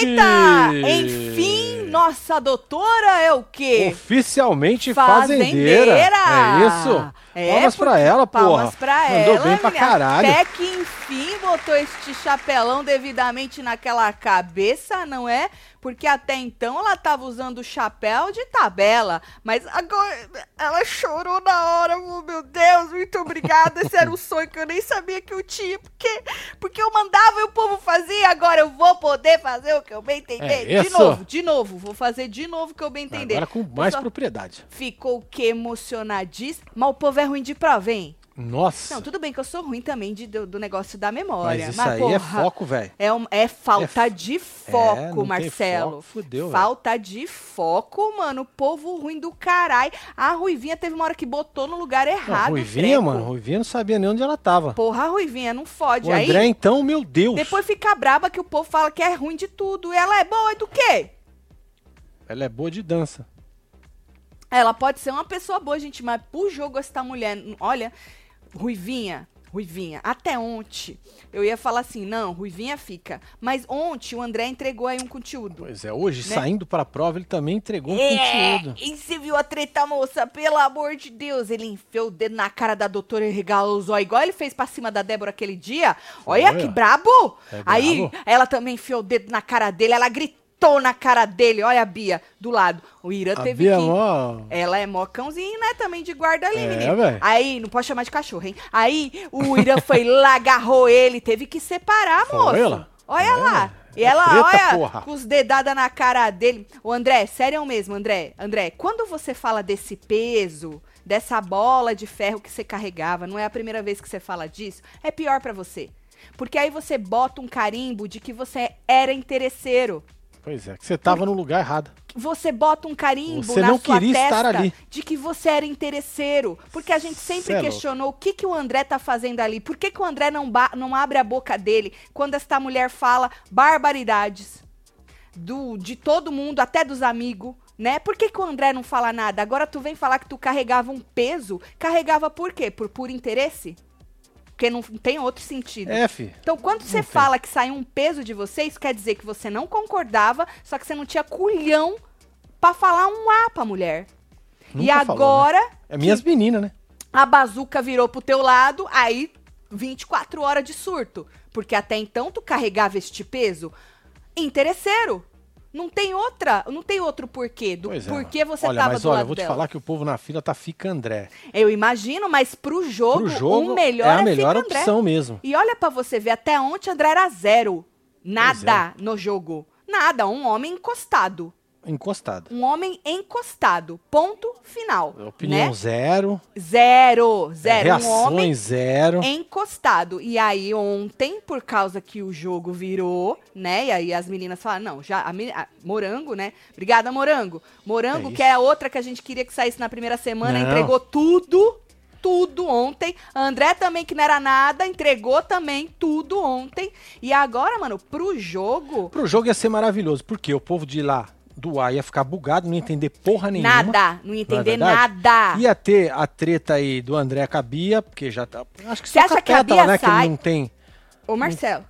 Eita! fi! Enfim, nossa doutora é o quê? Oficialmente fazendeira. É isso? É, Palmas pra ela, porra. Palmas pra Mandou ela. bem pra menina. caralho. Até que enfim botou este chapelão devidamente naquela cabeça, não é? Porque até então ela tava usando o chapéu de tabela. Mas agora ela chorou na hora. Oh, meu Deus, muito obrigada. Esse era um sonho que eu nem sabia que eu tinha. Porque, porque eu mandava e o povo fazia. Agora eu vou poder fazer o que eu bem entender. É de isso. novo, de novo. Vou fazer de novo o que eu bem entender. Agora com mais propriedade. Ficou o que emocionadíssimo. Mas o povo é ruim de prova, hein? Nossa. Não, tudo bem que eu sou ruim também de, do, do negócio da memória. mas isso aí é foco, velho. É, um- é falta É de É, foco, não tem Marcelo. foco, fudeu, velho. falta de foco, mano. Povo ruim do caralho. A Ruivinha teve uma hora que botou no lugar Não, errado. o Ruivinha, treco. mano, Ruivinha não sabia nem onde ela tava. Porra, a Ruivinha não fode. O Aí, André, então, meu Deus. depois fica braba que o povo fala que é ruim de tudo. E ela é boa do quê? Ela é boa de dança. Ela pode ser uma pessoa boa, gente, mas pro jogo essa mulher, olha, Ruivinha, Ruivinha, até ontem eu ia falar assim, não, Ruivinha fica. Mas ontem o André entregou aí um conteúdo. Pois é, hoje, Né? saindo pra prova, ele também entregou um É, conteúdo. e você viu a treta, moça? Pelo amor de Deus. Ele enfiou o dedo na cara da doutora e regalou os olhos, igual ele fez pra cima da Débora aquele dia. Olha Foi, que brabo. É Aí, brabo. ela também enfiou o dedo na cara dele, ela gritou na cara dele. Olha a Bia, do lado. O Irã A teve Bia, que... ó, Ela é mó cãozinho, né? Também de guarda ali, É, menino. véi. Aí, não pode chamar de cachorro, hein? Aí, o Irã foi lá, agarrou ele, teve que separar, Foi moço. ela? Olha É, lá. E é ela, treta, olha, porra. com os dedadas na cara dele. O André, sério mesmo, André. André, quando você fala desse peso, dessa bola de ferro que você carregava, não é a primeira vez que você fala disso, é pior pra você. Porque aí você bota um carimbo de que você era interesseiro. Pois é, que você tava no lugar errado. Você bota um carimbo Você na não sua queria testa estar ali. de que você era interesseiro. Porque a gente sempre Cê é questionou o que, que o André tá fazendo ali. Por que, que o André não, não abre a boca dele quando esta mulher fala barbaridades do, de todo mundo, até dos amigos, né? Por que, que o André não fala nada? Agora tu vem falar que tu carregava um peso. Carregava por quê? Por puro interesse? Porque não tem outro sentido. É, fi. Então, quando você fala que saiu um peso de você, isso quer dizer que você não concordava, só que você não tinha culhão pra falar um A pra mulher. e Nunca falou, agora, né? É minhas meninas, né? a bazuca virou pro teu lado, aí 24 horas de surto. Porque até então tu carregava este peso interesseiro. Não tem outra, não tem outro porquê do Pois é. porquê você olha, tava mas do olha, lado eu vou te dela. falar que o povo na fila tá fica André. Eu imagino, mas pro jogo, Pro jogo o melhor é é, a melhor Fica André. opção mesmo. E olha pra você ver, até ontem André era zero. Nada é. no jogo. Nada, um homem encostado. Encostado. Um homem encostado. Ponto final. Opinião né? zero. Zero. Zero. Reações um homem zero. encostado. E aí ontem, por causa que o jogo virou, né? E aí as meninas falaram, não, já a, a- Morango, né? Obrigada, Morango. Morango, É que é a outra que a gente queria que saísse na primeira semana, Não. entregou tudo. Tudo ontem. André também, que não era nada, entregou também tudo ontem. E agora, mano, pro jogo, Pro jogo ia ser maravilhoso, porque o povo de lá do ia ficar bugado, não ia entender porra nenhuma. nada. Não ia entender verdade? nada. Ia ter a treta aí do André com a Bia, porque já tá. Acho que Você acha que a Bia né? Que sai? ele não tem. Ô, Marcelo,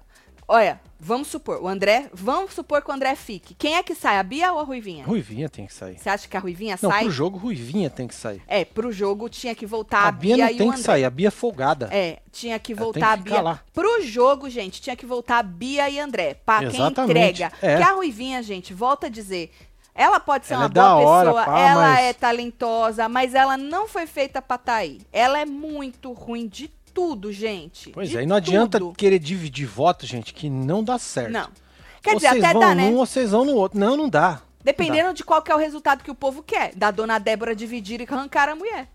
olha, vamos supor, o André, vamos supor que o André fique. Quem é que sai, a Bia ou a Ruivinha? Ruivinha tem que sair. Você acha que a Ruivinha Não, sai? pro jogo, Ruivinha tem que sair. É, pro jogo tinha que voltar A, a, Bia, Bia, não tem que sair, a Bia é folgada. É, tinha que voltar a que ficar Bia. lá. Pro jogo, gente, tinha que voltar a Bia e André. Pra quem Exatamente, entrega. é. Porque a Ruivinha, gente, volta a dizer. Ela pode ser Ela uma é boa hora, pessoa, pá, ela mas- é talentosa, mas ela não foi feita pra tá aí. Ela é muito ruim de tudo, gente. Pois de é, e não adianta tudo. querer dividir voto, gente, que não dá certo. Não. Quer ou dizer, vocês até vão dá, num, né? ou vocês vão no outro. Não, não dá. Dependendo de qual que é o resultado que o povo quer. Da dona Débora dividir e arrancar a mulher.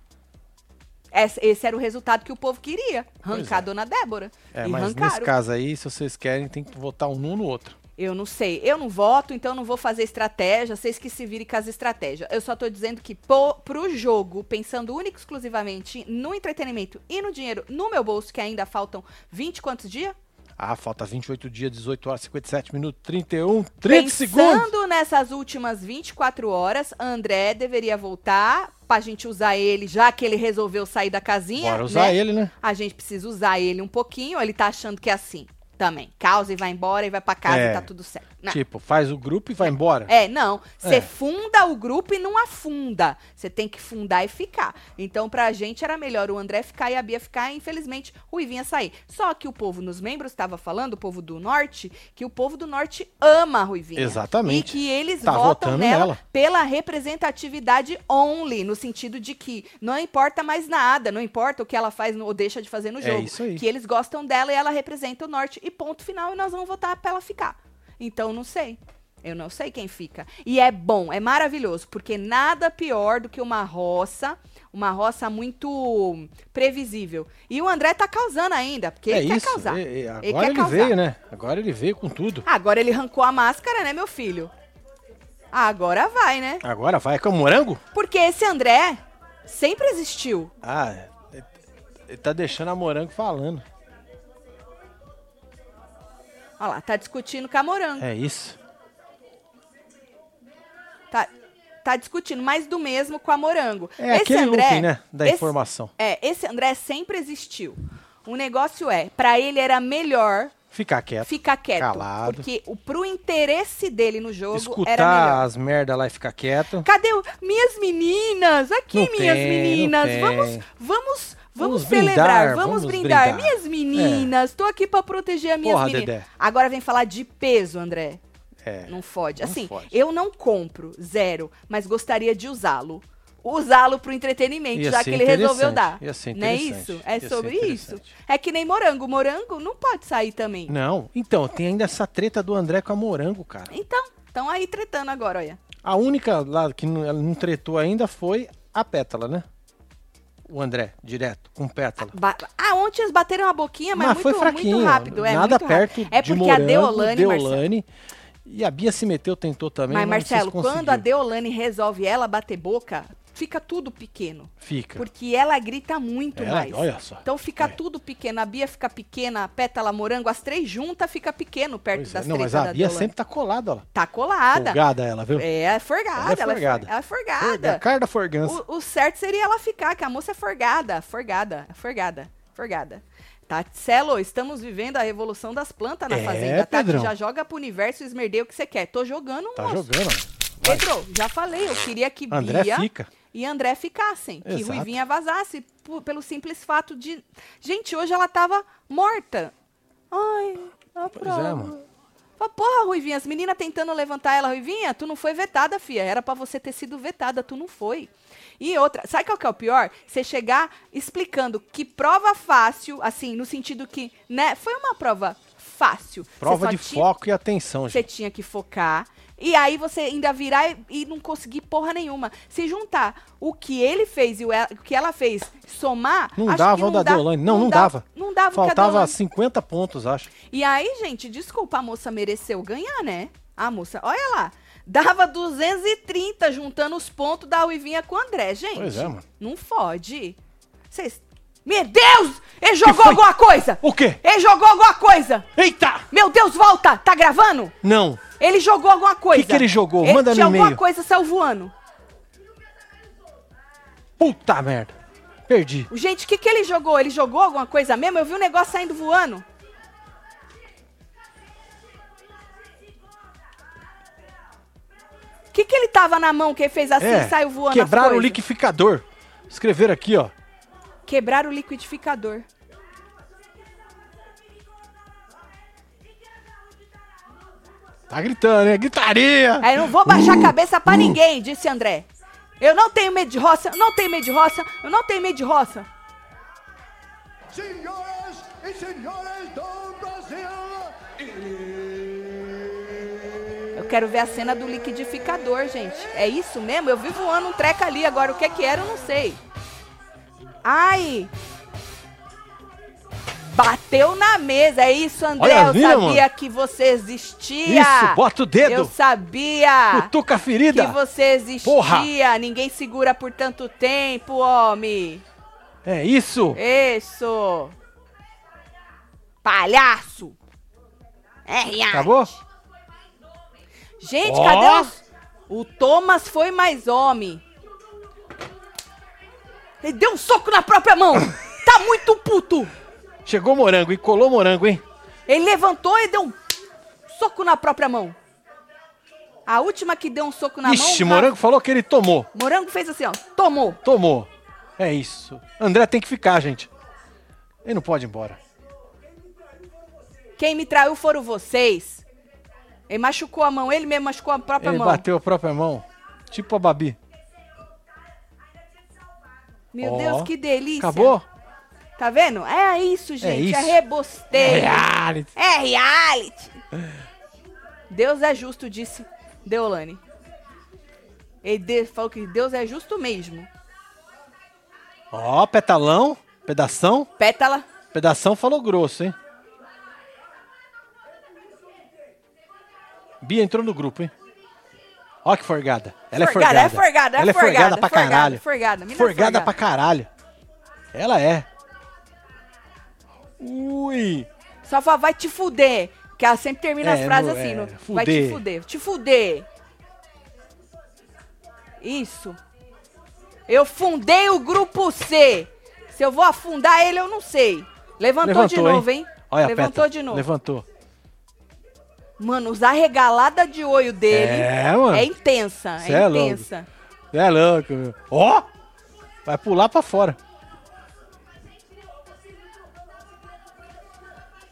Esse, era o resultado que o povo queria. Arrancar é. a dona Débora. É, mas nesse arrancaram. caso aí, se vocês querem, tem que votar um num no outro. Eu não sei. Eu não voto, então não vou fazer estratégia. Vocês que se virem com as estratégias. Eu só tô dizendo que pô, pro jogo, pensando único e exclusivamente no entretenimento e no dinheiro no meu bolso, que ainda faltam 20 quantos dias? Ah, falta 28 dias, 18 horas, 57 minutos, 31, 30 segundos. Pensando nessas últimas 24 horas, André deveria voltar pra gente usar ele, já que ele resolveu sair da casinha. Bora usar né? ele, né? A gente precisa usar ele um pouquinho, ele tá achando que é assim também. Causa e vai embora e vai pra casa É. e tá tudo certo. Não. Tipo, faz o grupo e vai embora. É, não. Você É. funda o grupo e não afunda. Você tem que fundar e ficar. Então, pra gente era melhor o André ficar e a Bia ficar, e infelizmente o Ruivinha sair. Só que o povo nos membros estava falando, o povo do norte, que o povo do norte ama a Ruivinha. Exatamente. E que eles Tá votam nela, nela. pela representatividade only, no sentido de que não importa mais nada, não importa o que ela faz ou deixa de fazer no É jogo. isso aí. Que eles gostam dela e ela representa o norte e ponto final, e nós vamos votar pra ela ficar. Então, não sei. Eu não sei quem fica. E é bom, é maravilhoso, porque nada pior do que uma roça, uma roça muito previsível. E o André tá causando ainda, porque é ele isso. quer causar. é- é, Ele agora quer ele, causar. veio, né? Agora ele veio com tudo. Agora ele arrancou a máscara, né, meu filho? Agora vai, né? Agora vai com o morango? Porque esse André sempre existiu. Ah, ele- ele tá deixando a morango falando. Olha lá, tá discutindo com a Morango. É isso. Tá, tá discutindo mais do mesmo com a Morango. É aquele looping, né? Da esse- informação. É, esse André sempre existiu. O negócio é, pra ele era melhor Ficar quieto. ficar quieto. calado. Porque o, pro interesse dele no jogo era Escutar melhor. as merda lá e ficar quieto. Cadê o, minhas meninas? Aqui, Não minhas tem, meninas. Vamos, vamos, vamos, Vamos celebrar, brindar, vamos, brindar. brindar. Minhas meninas, tô aqui pra proteger as minhas Porra, meninas. Dedé. Agora vem falar de peso, André. É. Não fode. Não Assim, fode. eu não compro, zero, mas gostaria de usá-lo. Usá-lo pro entretenimento, Ia já que ele resolveu dar. ia ser Não é isso? É ia sobre isso. É que nem morango. Morango não pode sair também. Não, então, tem ainda essa treta do André com a morango, cara. Então, estão aí tretando agora, olha. A única lá que não, ela não tretou ainda foi a pétala, né? O André, direto, com pétala. Ba- ah, ontem eles bateram a boquinha, mas, Mas muito, foi fraquinho. muito rápido. É, nada muito perto rápido. É de porque a morango, Deolane, Marcelo, Deolane. E a Bia se meteu, tentou também. mas mas Marcelo, quando a. Deolane resolve ela bater boca, fica tudo pequeno. Fica. Porque ela grita muito Ela- mais. olha só. Então fica Olha. tudo pequeno. A Bia fica pequena, a pétala morango, as três juntas fica pequeno perto Pois é. das Não, mas a Bia sempre tá colada, ó. Tá colada. Folgada ela, viu? É, forgada. Ela é é, forgada. for- ela é forgada. Forga- A cara da forgança. O, o certo seria ela ficar, que a moça é forgada. Forgada, forgada, forgada. Tá, Celo, estamos vivendo a revolução das plantas na É, fazenda. Tá, Pedrão. já joga pro universo e esmerdeia o que você quer. Tô jogando, Tá moço. jogando, ó. Pedro, já falei, eu queria que André Bia fica. E André ficassem. Que Exato. Ruivinha vazasse pu- pelo simples fato de... Gente, hoje ela tava morta. Ai, a Pois prova. é, mano. Fala, porra, Ruivinha, as meninas tentando levantar ela, Ruivinha, tu não foi vetada, fia. Era pra você ter sido vetada, tu não foi. E outra, sabe qual que é o pior? Você chegar explicando que prova fácil, assim, no sentido que, né, foi uma prova fácil. Você Prova de tinha- foco e atenção, você gente. tinha que focar. E aí você ainda virar e, e não conseguir porra nenhuma. Se juntar o que ele fez e o, o que ela fez, somar. Não dava que o da dá- Deolane. Não, não dava. Não dava o que a Faltava Deolane- 50 pontos, acho. E aí, gente, desculpa, a moça mereceu ganhar, né? A moça, olha lá. Dava 230 juntando os pontos da Uivinha com o André, gente. Pois é, mano. Não fode. Vocês. Meu Deus! Ele jogou alguma coisa! O quê? Ele jogou alguma coisa! Eita! Meu Deus, volta! Tá gravando? Não. Ele jogou alguma coisa. que ele jogou? Ele Manda no tinha alguma e-mail. coisa, saiu voando. Puta merda. Perdi. Gente, o que, que ele jogou? Ele jogou alguma coisa mesmo? Eu vi um negócio saindo voando. O que, que ele tava na mão que ele fez assim e saiu voando Quebraram o liquidificador. Escreveram aqui, ó. Quebraram o liquidificador. Tá gritando, né? Gritaria! Aí eu não vou baixar a cabeça pra ninguém, disse André. Eu não tenho medo de roça, eu não tenho medo de roça, eu não tenho medo de roça. Senhoras e senhores do Brasil, Eu quero ver a cena do liquidificador, gente. É isso mesmo? Eu vi voando um treco ali, agora o que que era eu não sei. Ai! Bateu na mesa, é isso, André. Olha, eu viu, sabia mano? que você existia. Isso, bota o dedo. Eu sabia Cutuca ferida. que você existia. Porra. Ninguém segura por tanto tempo, homem. É isso. Isso. Palhaço. É. Acabou? Gente, Ó. cadê os... O Thomas foi mais homem. Ele deu um soco na própria mão. tá muito puto. Chegou morango, hein? Colou morango, hein? Ele levantou e deu um soco na própria mão. A última que deu um soco na Ixi, mão... morango falou que ele tomou. Morango fez assim, ó. Tomou. Tomou. É isso. André tem que ficar, gente. Ele não pode ir embora. Quem me traiu foram vocês. Ele machucou a mão, ele mesmo machucou a própria Ele mão. bateu a própria mão. Tipo a Babi. Meu Ó. Deus, que delícia. Acabou? Tá vendo? É isso, gente. É, isso. rebosteio. reality. É reality. Deus é justo, disse Deolane. Ele falou que Deus é justo mesmo. Ó, petalão. Pedação. Pétala. Pedação falou grosso, hein? Bia entrou no grupo, hein? Ó que forgada. Ela é Forgada, forgada. é forgada, é Ela é forgada, forgada pra forgada, caralho. forgada, Forgada forgada. pra caralho. Ela é. Ui. Só fala, vai te fuder. Que ela sempre termina as É, frases no- assim, é, no, vai te fuder. te fuder. Isso. Eu fundei o grupo C. Se eu vou afundar ele, eu não sei. Levantou, de novo, hein? Olha a Levantou de novo. Levantou. Mano, usar regalada de olho dele É, mano. é intensa, Cê é, é louco. intensa. É louco, meu. Ó! Vai pular pra fora.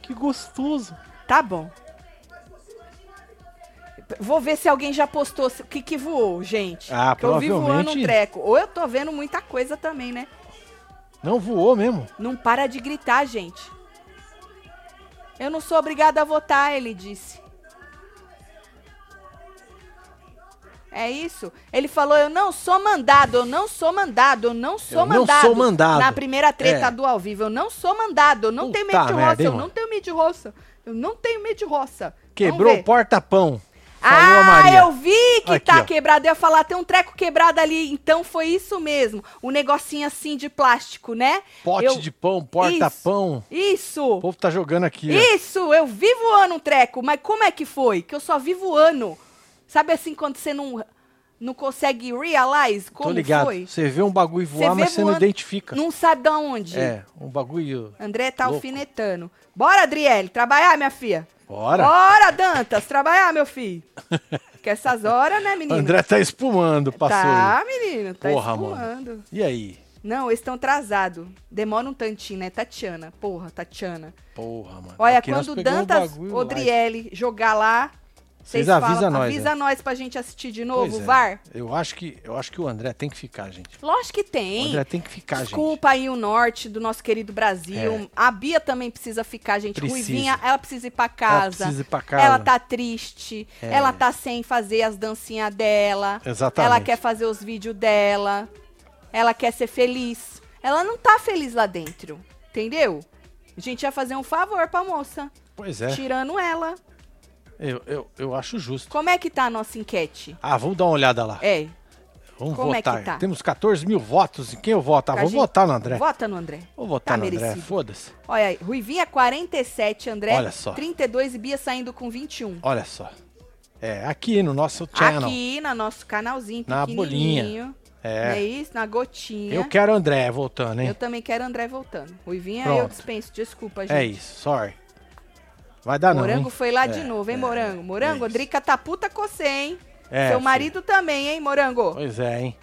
Que gostoso. Tá bom. Vou ver se alguém já postou o que que voou, gente. Ah, Porque eu vi voando um treco. Ou eu tô vendo muita coisa também, né? Não voou mesmo. Não para de gritar, gente. Eu não sou obrigada a votar, ele disse. É isso? Ele falou: Eu não sou mandado, eu não sou mandado, eu não sou Eu não mandado. sou mandado. Na primeira treta É. do ao vivo, eu não sou mandado, eu não tenho Puta medo de roça, eu não tenho medo de roça. Eu não tenho medo de roça. Quebrou o porta-pão. Falou a Ah, Maria. eu vi que Aqui, tá ó. quebrado. Eu ia falar, tem um treco quebrado ali. Então foi isso mesmo. Um negocinho assim de plástico, né? Pote Eu- de pão, porta-pão. O Isso! povo tá jogando aqui. ó. Isso! Eu vi voando um treco. Mas como é que foi? Que eu só vi voando. Sabe assim, quando você não, não consegue realize como Tô ligado. foi? Você vê um bagulho Você voar, vê mas você não identifica. Não sabe de onde. É, um bagulho. André tá Louco. alfinetando. Bora, Adriele, trabalhar, minha filha. Bora. Bora, Dantas, trabalhar, meu filho. que essas horas, né, menino? André tá espumando, passou. Tá, menino, tá Porra, espumando. E aí? Não, eles estão atrasados. Demora um tantinho, né? Tatiana. Porra, Tatiana. Porra, mano. Olha, Aqui quando Dantas. Odriele jogar lá, Vocês avisam falam, nós, avisa né? nós pra gente assistir de novo, Pois é. VAR. Eu acho, que, eu acho que o André tem que ficar, gente. Lógico que O tem. André tem que ficar, gente. Desculpa aí o norte do nosso querido Brasil. É. A Bia também precisa ficar, gente. Precisa. Ruivinha, ela precisa ir pra casa. precisa ir pra casa. Ela tá triste. É. Ela tá sem fazer as dancinhas dela. Exatamente. Ela quer fazer os vídeos dela. Ela quer ser feliz. Ela não tá feliz lá dentro. Entendeu? A gente ia fazer um favor pra moça. Pois é, Tirando ela. Eu, eu, eu acho justo. Como é que tá a nossa enquete? Ah, vamos dar uma olhada lá. É. Vamos como é votar. tá? Temos 14 mil votos. Em quem eu voto? Ah, vou gente- votar no André. Vota no André. Vou votar Tá no André. merecido. Foda-se. Olha aí, Ruivinha 47, André Olha só. 32 e Bia saindo com 21. Olha só. É, aqui no nosso channel. Aqui no nosso canalzinho Na pequenininho. É. Não é isso? Na gotinha. Eu quero André voltando, hein? Eu também quero André voltando. Ruivinha Pronto. eu dispenso, desculpa, gente. É isso, sorry. Vai dar não, Morango hein? foi lá É, de novo, hein, é, Morango? Morango, é. Drica tá puta com você, hein? É, Seu marido também, hein, Morango? Pois é, hein?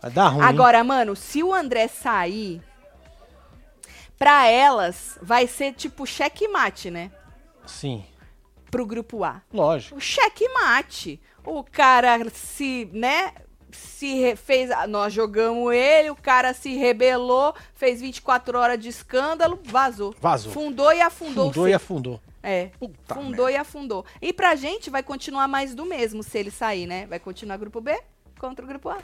Vai dar ruim. hein? Agora, mano, se o André sair, pra elas vai ser tipo checkmate, né? Sim, Pro grupo A. lógico. O checkmate. O cara se, né, se fez, nós jogamos ele, o cara se rebelou, fez 24 horas de escândalo, vazou. Vazou. Fundou e afundou Fundou e afundou. É. Puta fundou e afundou. E pra gente vai continuar mais do mesmo se ele sair, né? Vai continuar grupo B contra o grupo A.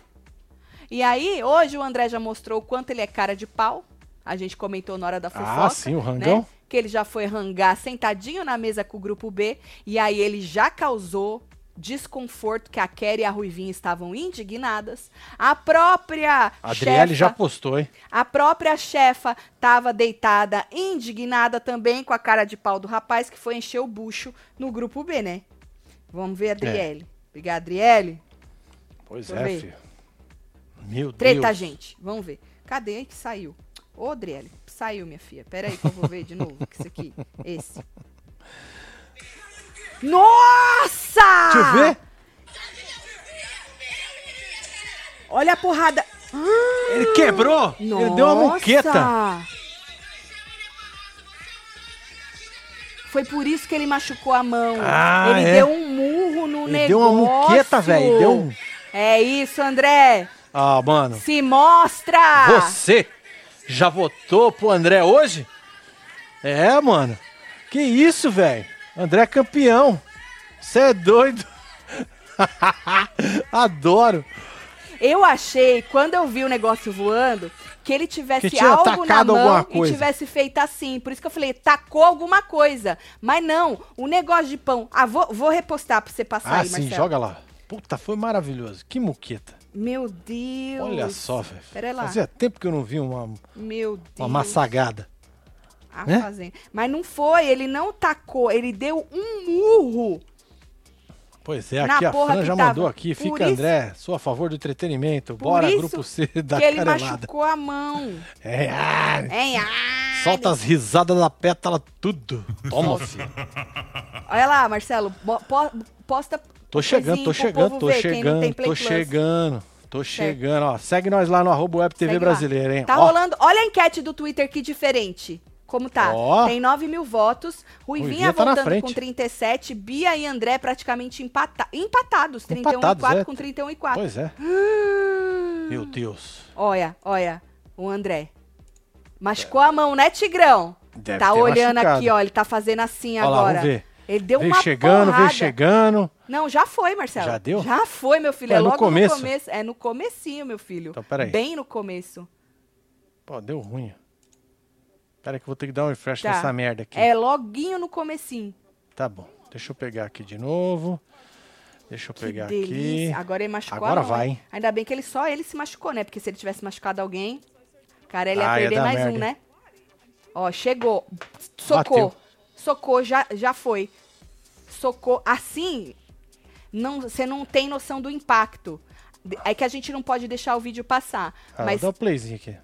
E aí, hoje o André já mostrou o quanto ele é cara de pau. A gente comentou na hora da fofoca. Ah, sim, o rangão. Né? Que ele já foi rangar sentadinho na mesa com o grupo B. E aí ele já causou desconforto que a Kelly e a Ruivinha estavam indignadas. A própria A Adriele chefa, já postou, hein? a própria chefa estava deitada, indignada também com a cara de pau do rapaz que foi encher o bucho no grupo B, né? Vamos ver a Adriele. Obrigada, Adriele. Pois eu é, ver. filho. Meu Treta, Deus. gente. Vamos ver. Cadê que saiu? Ô, Adriele, saiu, minha filha. Pera aí que eu vou ver de novo. que Isso aqui. Esse. Nossa! Deixa eu ver. Olha a porrada. Ele quebrou. Ele deu uma muqueta. Nossa! Foi por isso que ele machucou a mão. Ah, ele é? deu um murro no Ele negócio. deu uma muqueta, velho. Deu um... É isso, André. Ah, mano. Se mostra! Você já votou pro André hoje? É, mano. Que isso, velho? André é campeão. Você é doido. Adoro. Eu achei, quando eu vi o negócio voando, que ele tivesse Que algo na mão e tivesse feito assim. Por isso que eu falei, tacou alguma coisa. Mas não, o negócio de pão. Ah, vou, vou repostar pra você passar Ah, aí, sim, Marcelo. joga lá. Puta, foi maravilhoso. Que muqueta. Meu Deus. Olha só, velho. Fazia tempo que eu não vi uma, Meu Deus. uma massagada. A né? fazenda. Mas não foi, ele não tacou, ele deu um murro. Pois é, aqui a Fran já tava. mandou aqui. Por Fica, isso- André, sou a favor do entretenimento. Bora, grupo C da que ele carelada. machucou a mão. É, ah, Hein? Ah, solta as risadas da pétala, tudo. Toma, filho. Olha lá, Marcelo, posta. Tô chegando, tô chegando, tô ver, chegando, tô chegando. Tô chegando, ó. Segue nós lá no arroba web TV Segue lá. brasileira, hein? Tá Ó, rolando. Olha a enquete do Twitter que diferente. Como tá? Ó. Tem 9 mil votos. Ruivinha, Ruivinha tá voltando com 37. Bia e André praticamente empata empatados. 31 Empatados, e 4 é. com 31 e 4. Pois é. Meu Deus. Olha, olha. O André. Machucou a mão, né, Tigrão? Deve tá ter olhando machucado. aqui, ó. Ele tá fazendo assim lá, agora. vamos ver. Ele deu vem uma chegando, porrada. vem chegando. Não, já foi, Marcelo. Já deu? Já foi, meu filho. Ué, é no logo começo? no começo. É no comecinho, meu filho. Então, peraí. Bem no começo. Pô, deu ruim. Pera que eu vou ter que dar um refresh Tá. nessa merda aqui. É loguinho no comecinho. Tá bom. Deixa eu pegar aqui de novo. Deixa eu Que pegar delícia. aqui. Agora ele machucou Agora mão, vai, hein? Ainda bem que ele só ele se machucou, né? Porque se ele tivesse machucado alguém, cara, ele ia Ah, ia perder dar mais merda. um, né? Ó, chegou. Socou. Bateu. Socou, já, já foi. Socou. Assim, não, você não tem noção do impacto. É que a gente não pode deixar o vídeo passar. Ah, mas, Dá o playzinho aqui.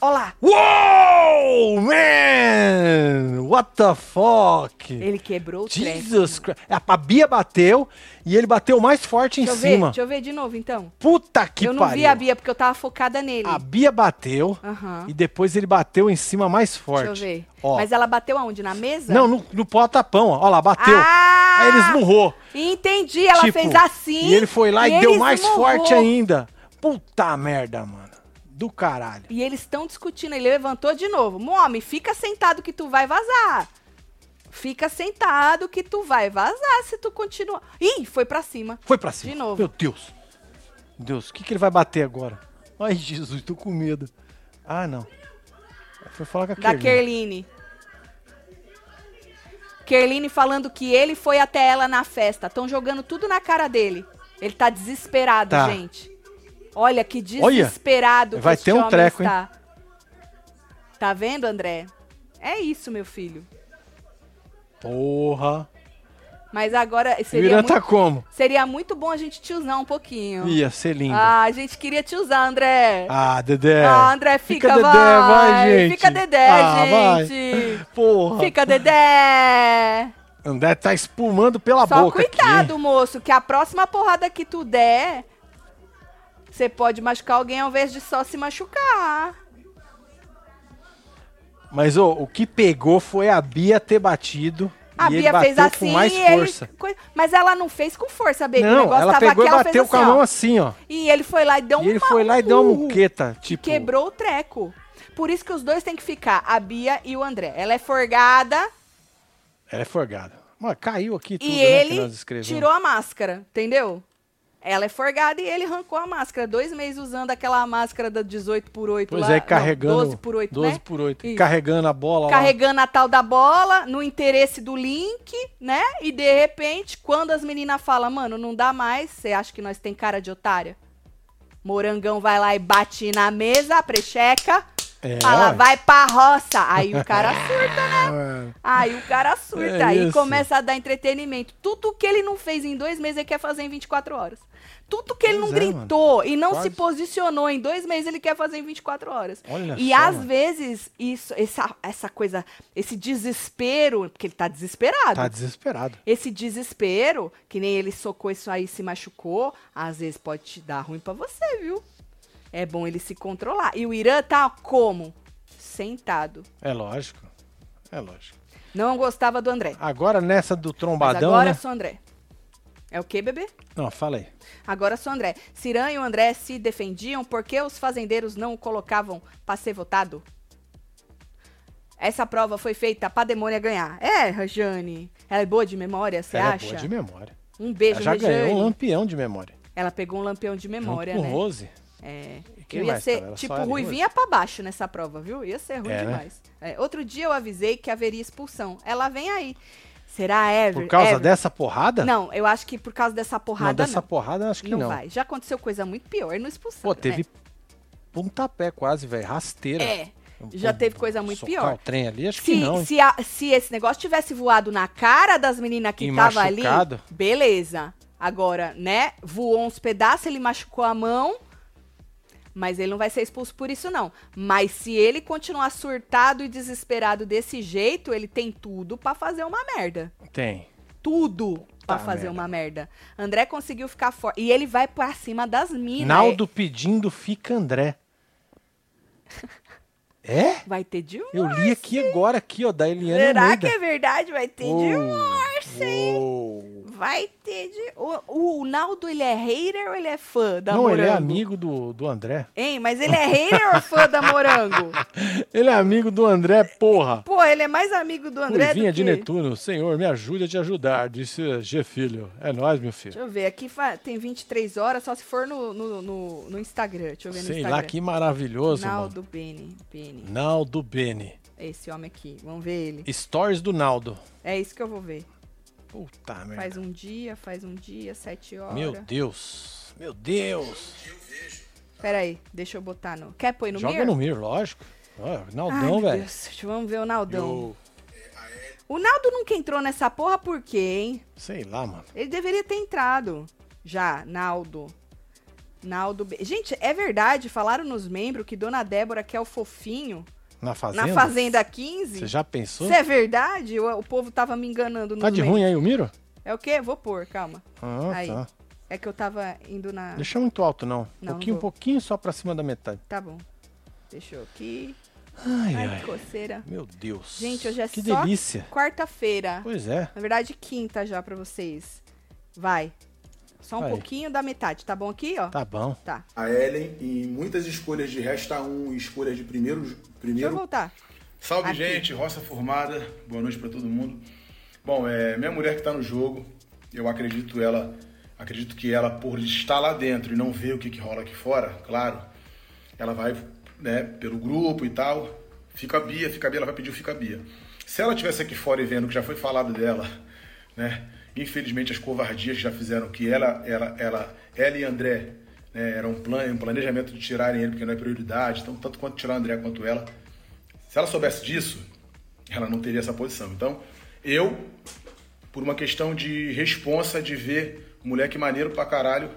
Ó lá. Uou, man! What the fuck? Ele quebrou o. Jesus Christ. A Bia bateu e ele bateu mais forte em Deixa ver, cima. deixa eu ver de novo, então. Puta que eu não pariu. vi a Bia porque eu tava focada nele. A Bia bateu e depois ele bateu em cima mais forte. Deixa eu ver. Ó. Mas ela bateu aonde? Na mesa? Não, no, no potapão, ó. Ó lá, bateu. Ah! Aí ele esmurrou. Entendi, ela Tipo, fez assim. E ele foi lá e, ele deu mais esmurrou. forte ainda. Puta merda, mano. Do caralho. E eles estão discutindo. Ele levantou de novo. Homem, fica sentado que tu vai vazar. Fica sentado que tu vai vazar se tu continuar. Ih, foi pra cima. Foi pra cima. De novo. Meu Deus. Deus, o que, que ele vai bater agora? Ai, Jesus, tô com medo. Ah, não. Foi falar com a Da Kerline. Kerline. Kerline falando que ele foi até ela na festa. Estão jogando tudo na cara dele. Ele tá desesperado, Tá. gente. Olha que Olha, desesperado que vai este ter um treco, hein? está. Tá vendo, André? É isso, meu filho. Porra. Mas agora seria Irã muito, tá como? seria muito bom a gente te usar um pouquinho. Ia ser lindo. Ah, a gente queria te usar, André. Ah, Dedé. Ah, André, fica, Dedé, vai. vai, gente. Fica Dedé, Ah, gente. vai. Porra. Fica Dedé. André tá espumando pela Só boca cuidado, aqui. moço, que a próxima porrada que tu der, você pode machucar alguém ao invés de só se machucar. Mas ô, o que pegou foi a Bia ter batido. A e ele Bia fez assim com mais e ele... força. coi- Mas ela não fez com força, Bê. que o Não, negócio ela pegou aqui, e ela bateu fez com a assim, mão assim, ó. E ele foi lá e deu E ele foi lá e deu uma um- muqueta. E Tipo, quebrou o treco. Por isso que os dois têm que ficar, a Bia e o André. Ela é forgada Ela é forgada. Mano, caiu aqui tudo, e né, ele tirou a máscara, entendeu? Ela é forgada e ele arrancou a máscara. Dois meses usando aquela máscara da 18 por 8 Pois lá. é, carregando. Não, 12 por 8, 12 né? por 8. Isso. Carregando a bola lá. Carregando a tal da bola no interesse do link, né? E de repente, quando as meninas falam, mano, não dá mais, você acha que nós tem cara de otária? Morangão vai lá e bate na mesa, precheca, É, fala, vai pra roça. Aí o cara surta, né? É. Aí o cara surta, É aí começa a dar entretenimento. Tudo que ele não fez em dois meses, ele quer fazer em 24 horas. Tudo que ele Pois não é, gritou e não Quase. se posicionou em dois meses, ele quer fazer em 24 horas. Olha e só, às mano. vezes, isso, essa, essa coisa, esse desespero, porque ele tá desesperado. Tá desesperado. Esse desespero, que nem ele socou isso aí e se machucou, às vezes pode te dar ruim pra você, viu? É bom ele se controlar. E o Irã tá como? Sentado. É lógico. É lógico. Não gostava do André. Agora nessa do Mas trombadão, agora né? sou André. É o que, bebê? Não, fala aí. Agora sou André. Cirã e o André se defendiam porque os fazendeiros não o colocavam pra ser votado? Essa prova foi feita pra demônia ganhar. É, Rajane. Ela é boa de memória, você Ela acha? é boa de memória. Um beijo, Ela já Rejane. ganhou um lampião de memória. Ela pegou um lampião de memória, junto com né? Rose. É. Eu ia mais ser, só tipo, e ruivinha pra baixo nessa prova, viu? Ia ser ruim É, né? demais. É, outro dia eu avisei que haveria expulsão. Ela vem aí. Será Ever? Por causa Ever? dessa porrada? Não, eu acho que por causa dessa Não, porrada dessa não. porrada acho que não, não. vai. Já aconteceu coisa muito pior no expulsão. Pô, teve pontapé quase, velho. Rasteira. É. Já teve coisa muito pior. o trem ali, acho Se, que não. se, a- se esse negócio tivesse voado na cara das meninas que E estavam ali, machucado. beleza. Agora, né, voou uns pedaços, ele machucou a mão, mas ele não vai ser expulso por isso, não. Mas se ele continuar surtado e desesperado desse jeito, ele tem tudo pra fazer uma merda. Tem. Tudo pra Tá fazer merda. uma merda. André conseguiu ficar forte. E ele vai pra cima das minas. Naldo pedindo fica André. É? Vai ter de Eu li aqui agora, aqui, ó, da Eliana Será Almeida. que é verdade? Vai ter de Ô, hein? Vai ter de. O, o Naldo, ele é hater ou ele é fã da Não, Morango? ele é amigo do, do André. Hein, mas ele é hater ou fã da Morango? Ele é amigo do André, porra. Pô, ele é mais amigo do André Ruivinha do de que... Netuno, Senhor, me ajude a te ajudar, disse G Filho. É nóis, meu filho. Deixa eu ver, aqui tem 23 horas, só se for no, no, no, no Instagram. Deixa eu ver no Sei Instagram. lá, que maravilhoso, mano. Naldo Beni, Beni. Naldo Bene. Esse homem aqui, vamos ver ele. Stories do Naldo. É isso que eu vou ver. Puta merda. Faz um dia, faz um dia, sete horas. Meu Deus. Meu Deus. Pera aí, deixa eu botar no... Quer pôr no Joga Mir? no Mir, lógico. Ai, Naldão, meu velho. Vamos ver o Naldão. Eu- O Naldo nunca entrou nessa porra por quê, hein? Sei lá, mano. Ele deveria ter entrado. Já, Naldo. Naldo. Gente, é verdade, falaram nos membros que Dona Débora quer o fofinho Na fazenda? na Fazenda 15. Você já pensou? Isso é verdade? O, o povo tava me enganando Tá de ruim aí o Miro? É o quê? Vou pôr, calma. Ah, Aí. tá. É que eu tava indo na. Deixa muito alto, não. Não, pouquinho, não pouquinho só pra cima da metade. Tá bom. Deixa eu aqui. Ai, Ai, ai. coceira. Meu Deus. Gente, hoje é Que só delícia. quarta-feira. Pois é. Na verdade, quinta já pra vocês. Vai. Só um Vai. pouquinho da metade, tá bom aqui, ó? Tá bom. Tá. A Ellen em muitas escolhas de resta um e escolhas de primeiro. Deixa eu primeiro voltar. Salve, Aqui. gente. Roça formada. Boa noite pra todo mundo. Bom, é minha mulher que tá no jogo. Eu acredito ela, acredito que ela por estar lá dentro e não ver o que, que rola aqui fora, claro, ela vai, né, pelo grupo e tal. Fica a Bia, fica a Bia, ela vai pedir o fica a Bia. Se ela tivesse aqui fora e vendo que já foi falado dela, né? Infelizmente as covardias que já fizeram que ela, ela, ela, ela e André, né, era um plano, um planejamento de tirarem ele porque não é prioridade, então tanto quanto tirar o André quanto ela. Se ela soubesse disso, ela não teria essa posição. Então, eu, por uma questão de responsa, de ver moleque maneiro pra caralho,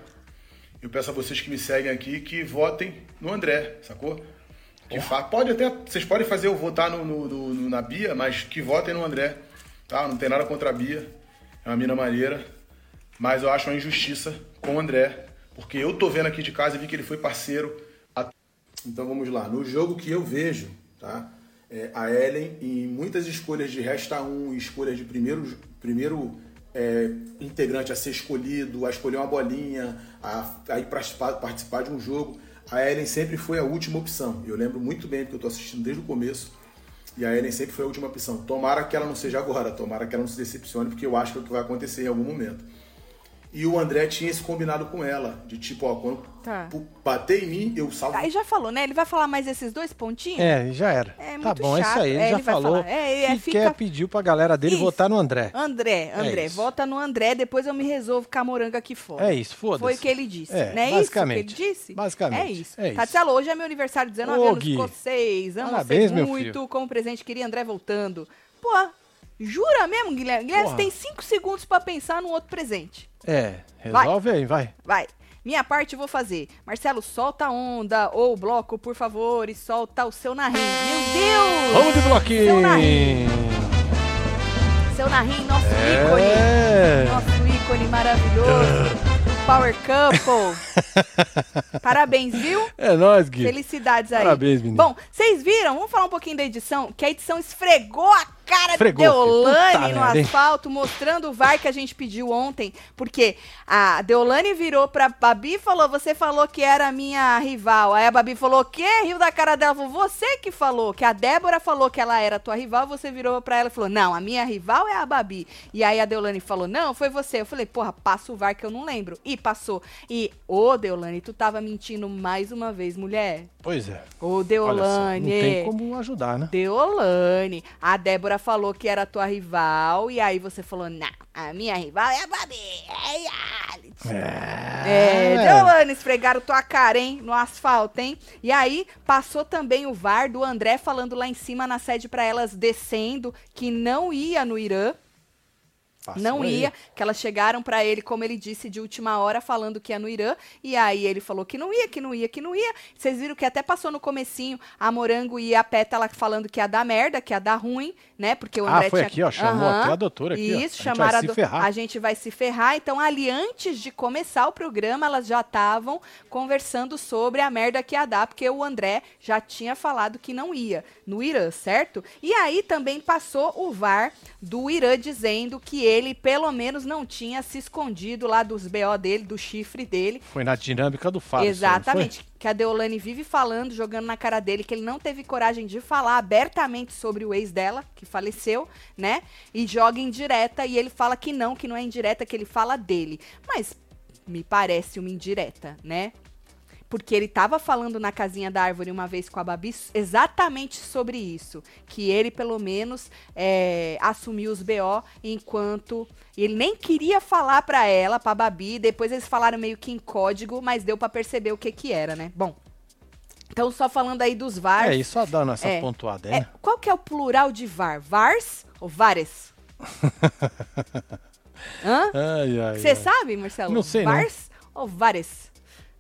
eu peço a vocês que me seguem aqui que votem no André, sacou? Que fa- Pode até, vocês podem fazer eu votar no, no- no- no- na Bia, mas que votem no André, tá? Não tem nada contra a Bia, é uma mina maneira, mas eu acho uma injustiça com o André, porque eu tô vendo aqui de casa e vi que ele foi parceiro Então vamos lá. No jogo que eu vejo, tá? É, a Ellen em muitas escolhas de resta um escolhas de primeiro, primeiro é, integrante a ser escolhido, a escolher uma bolinha, a, a ir participar, participar de um jogo, a Ellen sempre foi a última opção. Eu lembro muito bem porque eu tô assistindo desde o começo. E a Ellen sempre foi a última opção. Tomara que ela não seja agora, tomara que ela não se decepcione, porque eu acho que é o que vai acontecer em algum momento. E o André tinha esse combinado com ela. De tipo, ó, quando Tá. bater em mim, eu salvo. Aí já falou, né? Ele vai falar mais esses dois pontinhos? É, já era. É tá bom, é isso chato. aí. Ele É, já ele falou. É, é, que fica- quer pediu pra galera dele Isso. votar no André. André, André, isso. vota no André, depois eu me resolvo com a moranga aqui fora. É isso, foda-se. Foi o que ele disse. É, não é basicamente. isso que ele disse? Basicamente, É isso. é isso. Tatielo, hoje é meu aniversário, 19 Ô, anos, Gui. seis. Amo Parabéns, você meu muito. filho. Como presente, queria André voltando. Pô, jura mesmo, Guilherme? Guilherme, Porra. você tem cinco segundos pra pensar num outro presente. É, resolve aí, vai. Vai. Minha parte eu vou fazer. Marcelo, solta a onda ou bloco, por favor, e solta o seu narrim. Meu Deus! Vamos de bloquinho! Seu narrim. Seu narrim, nosso ícone. É. Nosso ícone maravilhoso. Power Couple. Parabéns, viu? É nóis, Gui. Felicidades aí. Parabéns, menino. Bom, vocês viram? Vamos falar um pouquinho da edição, que a edição esfregou a cara Esfregou, de. Deolane no asfalto, mostrando o VAR que a gente pediu ontem, porque a Deolane virou pra Babi e falou, você falou que era a minha rival. Aí a Babi falou, o quê? Riu da cara dela, falou, você que falou, que a Débora falou que ela era tua rival, você virou pra ela e falou, não, a minha rival é a Babi. E aí a Deolane falou, não, foi você. Eu falei, porra, passa o VAR que eu não lembro. E passou. E, ô Deolane, tu tava mentindo mais uma vez, mulher. Pois é. Ô Olha Deolane. só, não tem como ajudar, né? Deolane. A Débora falou que era tua rival, e aí você falou, não, a minha rival é a Babi, é reality. É, Deolane, esfregaram tua cara, hein, no asfalto, hein? E aí, passou também o VAR do André falando lá em cima na sede pra elas descendo, que não ia no Irã, Passou não aí. ia, que elas chegaram pra ele, como ele disse, de última hora, falando que ia no Irã, e aí ele falou que não ia, que não ia, que não ia. Vocês viram que até passou no comecinho a Morango e a Pétala falando que ia dar merda, que ia dar ruim, né? Porque o Ah, André foi tinha... aqui, ó, chamou Aham. até a doutora aqui, ó. Isso, A gente chamaram vai a, se do- ferrar. a gente vai se ferrar. Então, ali, antes de começar o programa, elas já estavam conversando sobre a merda que ia dar, porque o André já tinha falado que não ia no Irã, certo? E aí também passou o VAR do Irã dizendo que ele, pelo menos, não tinha se escondido lá dos BO dele, do chifre dele. Foi na dinâmica do não Exatamente. Que a Deolane vive falando, jogando na cara dele, que ele não teve coragem de falar abertamente sobre o ex dela, que faleceu, né? E joga indireta, e ele fala que não, que não é indireta, que ele fala dele. Mas me parece uma indireta, né? Porque ele tava falando na casinha da árvore uma vez com a Babi exatamente sobre isso. Que ele, pelo menos, é, assumiu os BO enquanto. Ele nem queria falar pra ela, pra Babi. Depois eles falaram meio que em código, mas deu pra perceber o que que era, né? Bom. Então, só falando aí dos? VARs. É, isso só dando essa É. pontuada aí, É, né? qual que é o plural de VAR? VARs ou VARES? Hã? Você sabe, Marcelo? Não sei, não. Vars ou Vares?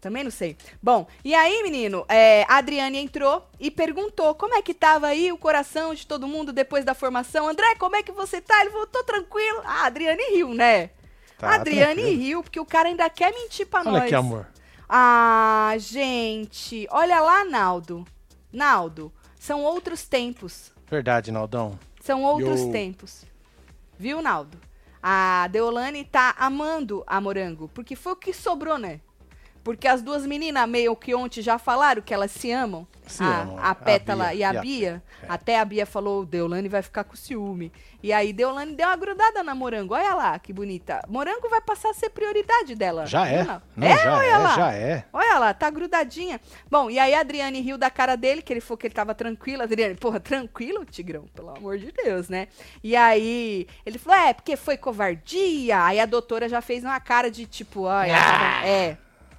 Também não sei. Bom, e aí, menino, é, a Adriane entrou e perguntou como é que tava aí o coração de todo mundo depois da formação. André, como é que você tá? Ele falou, tô tranquilo. A Adriane riu, né? Tá a Adriane tranquilo. riu, porque o cara ainda quer mentir pra Olha nós. aqui, amor. Ah, gente. Olha lá, Naldo. Naldo, são outros tempos. Verdade, Naldão. São outros Yo. tempos. Viu, Naldo? A Deolane tá amando a Morango, porque foi o que sobrou, né? Porque as duas meninas, meio que ontem, já falaram que elas se amam. Se a, amam, a a Pétala Bia e a e a Bia. É. Até a Bia falou, Deolane vai ficar com ciúme. E aí Deolane deu uma grudada na Morango. Olha lá, que bonita. Morango vai passar a ser prioridade dela. Já é. Naldo? Não, é, já olha é, lá. já é. Olha lá, tá grudadinha. Bom, e aí a Adriane riu da cara dele, que ele falou que ele tava tranquilo. Adriane, porra, tranquilo, Tigrão? Pelo amor de Deus, né? E aí ele falou, é, porque foi covardia. Aí a doutora já fez uma cara de tipo, ai, Ah! é.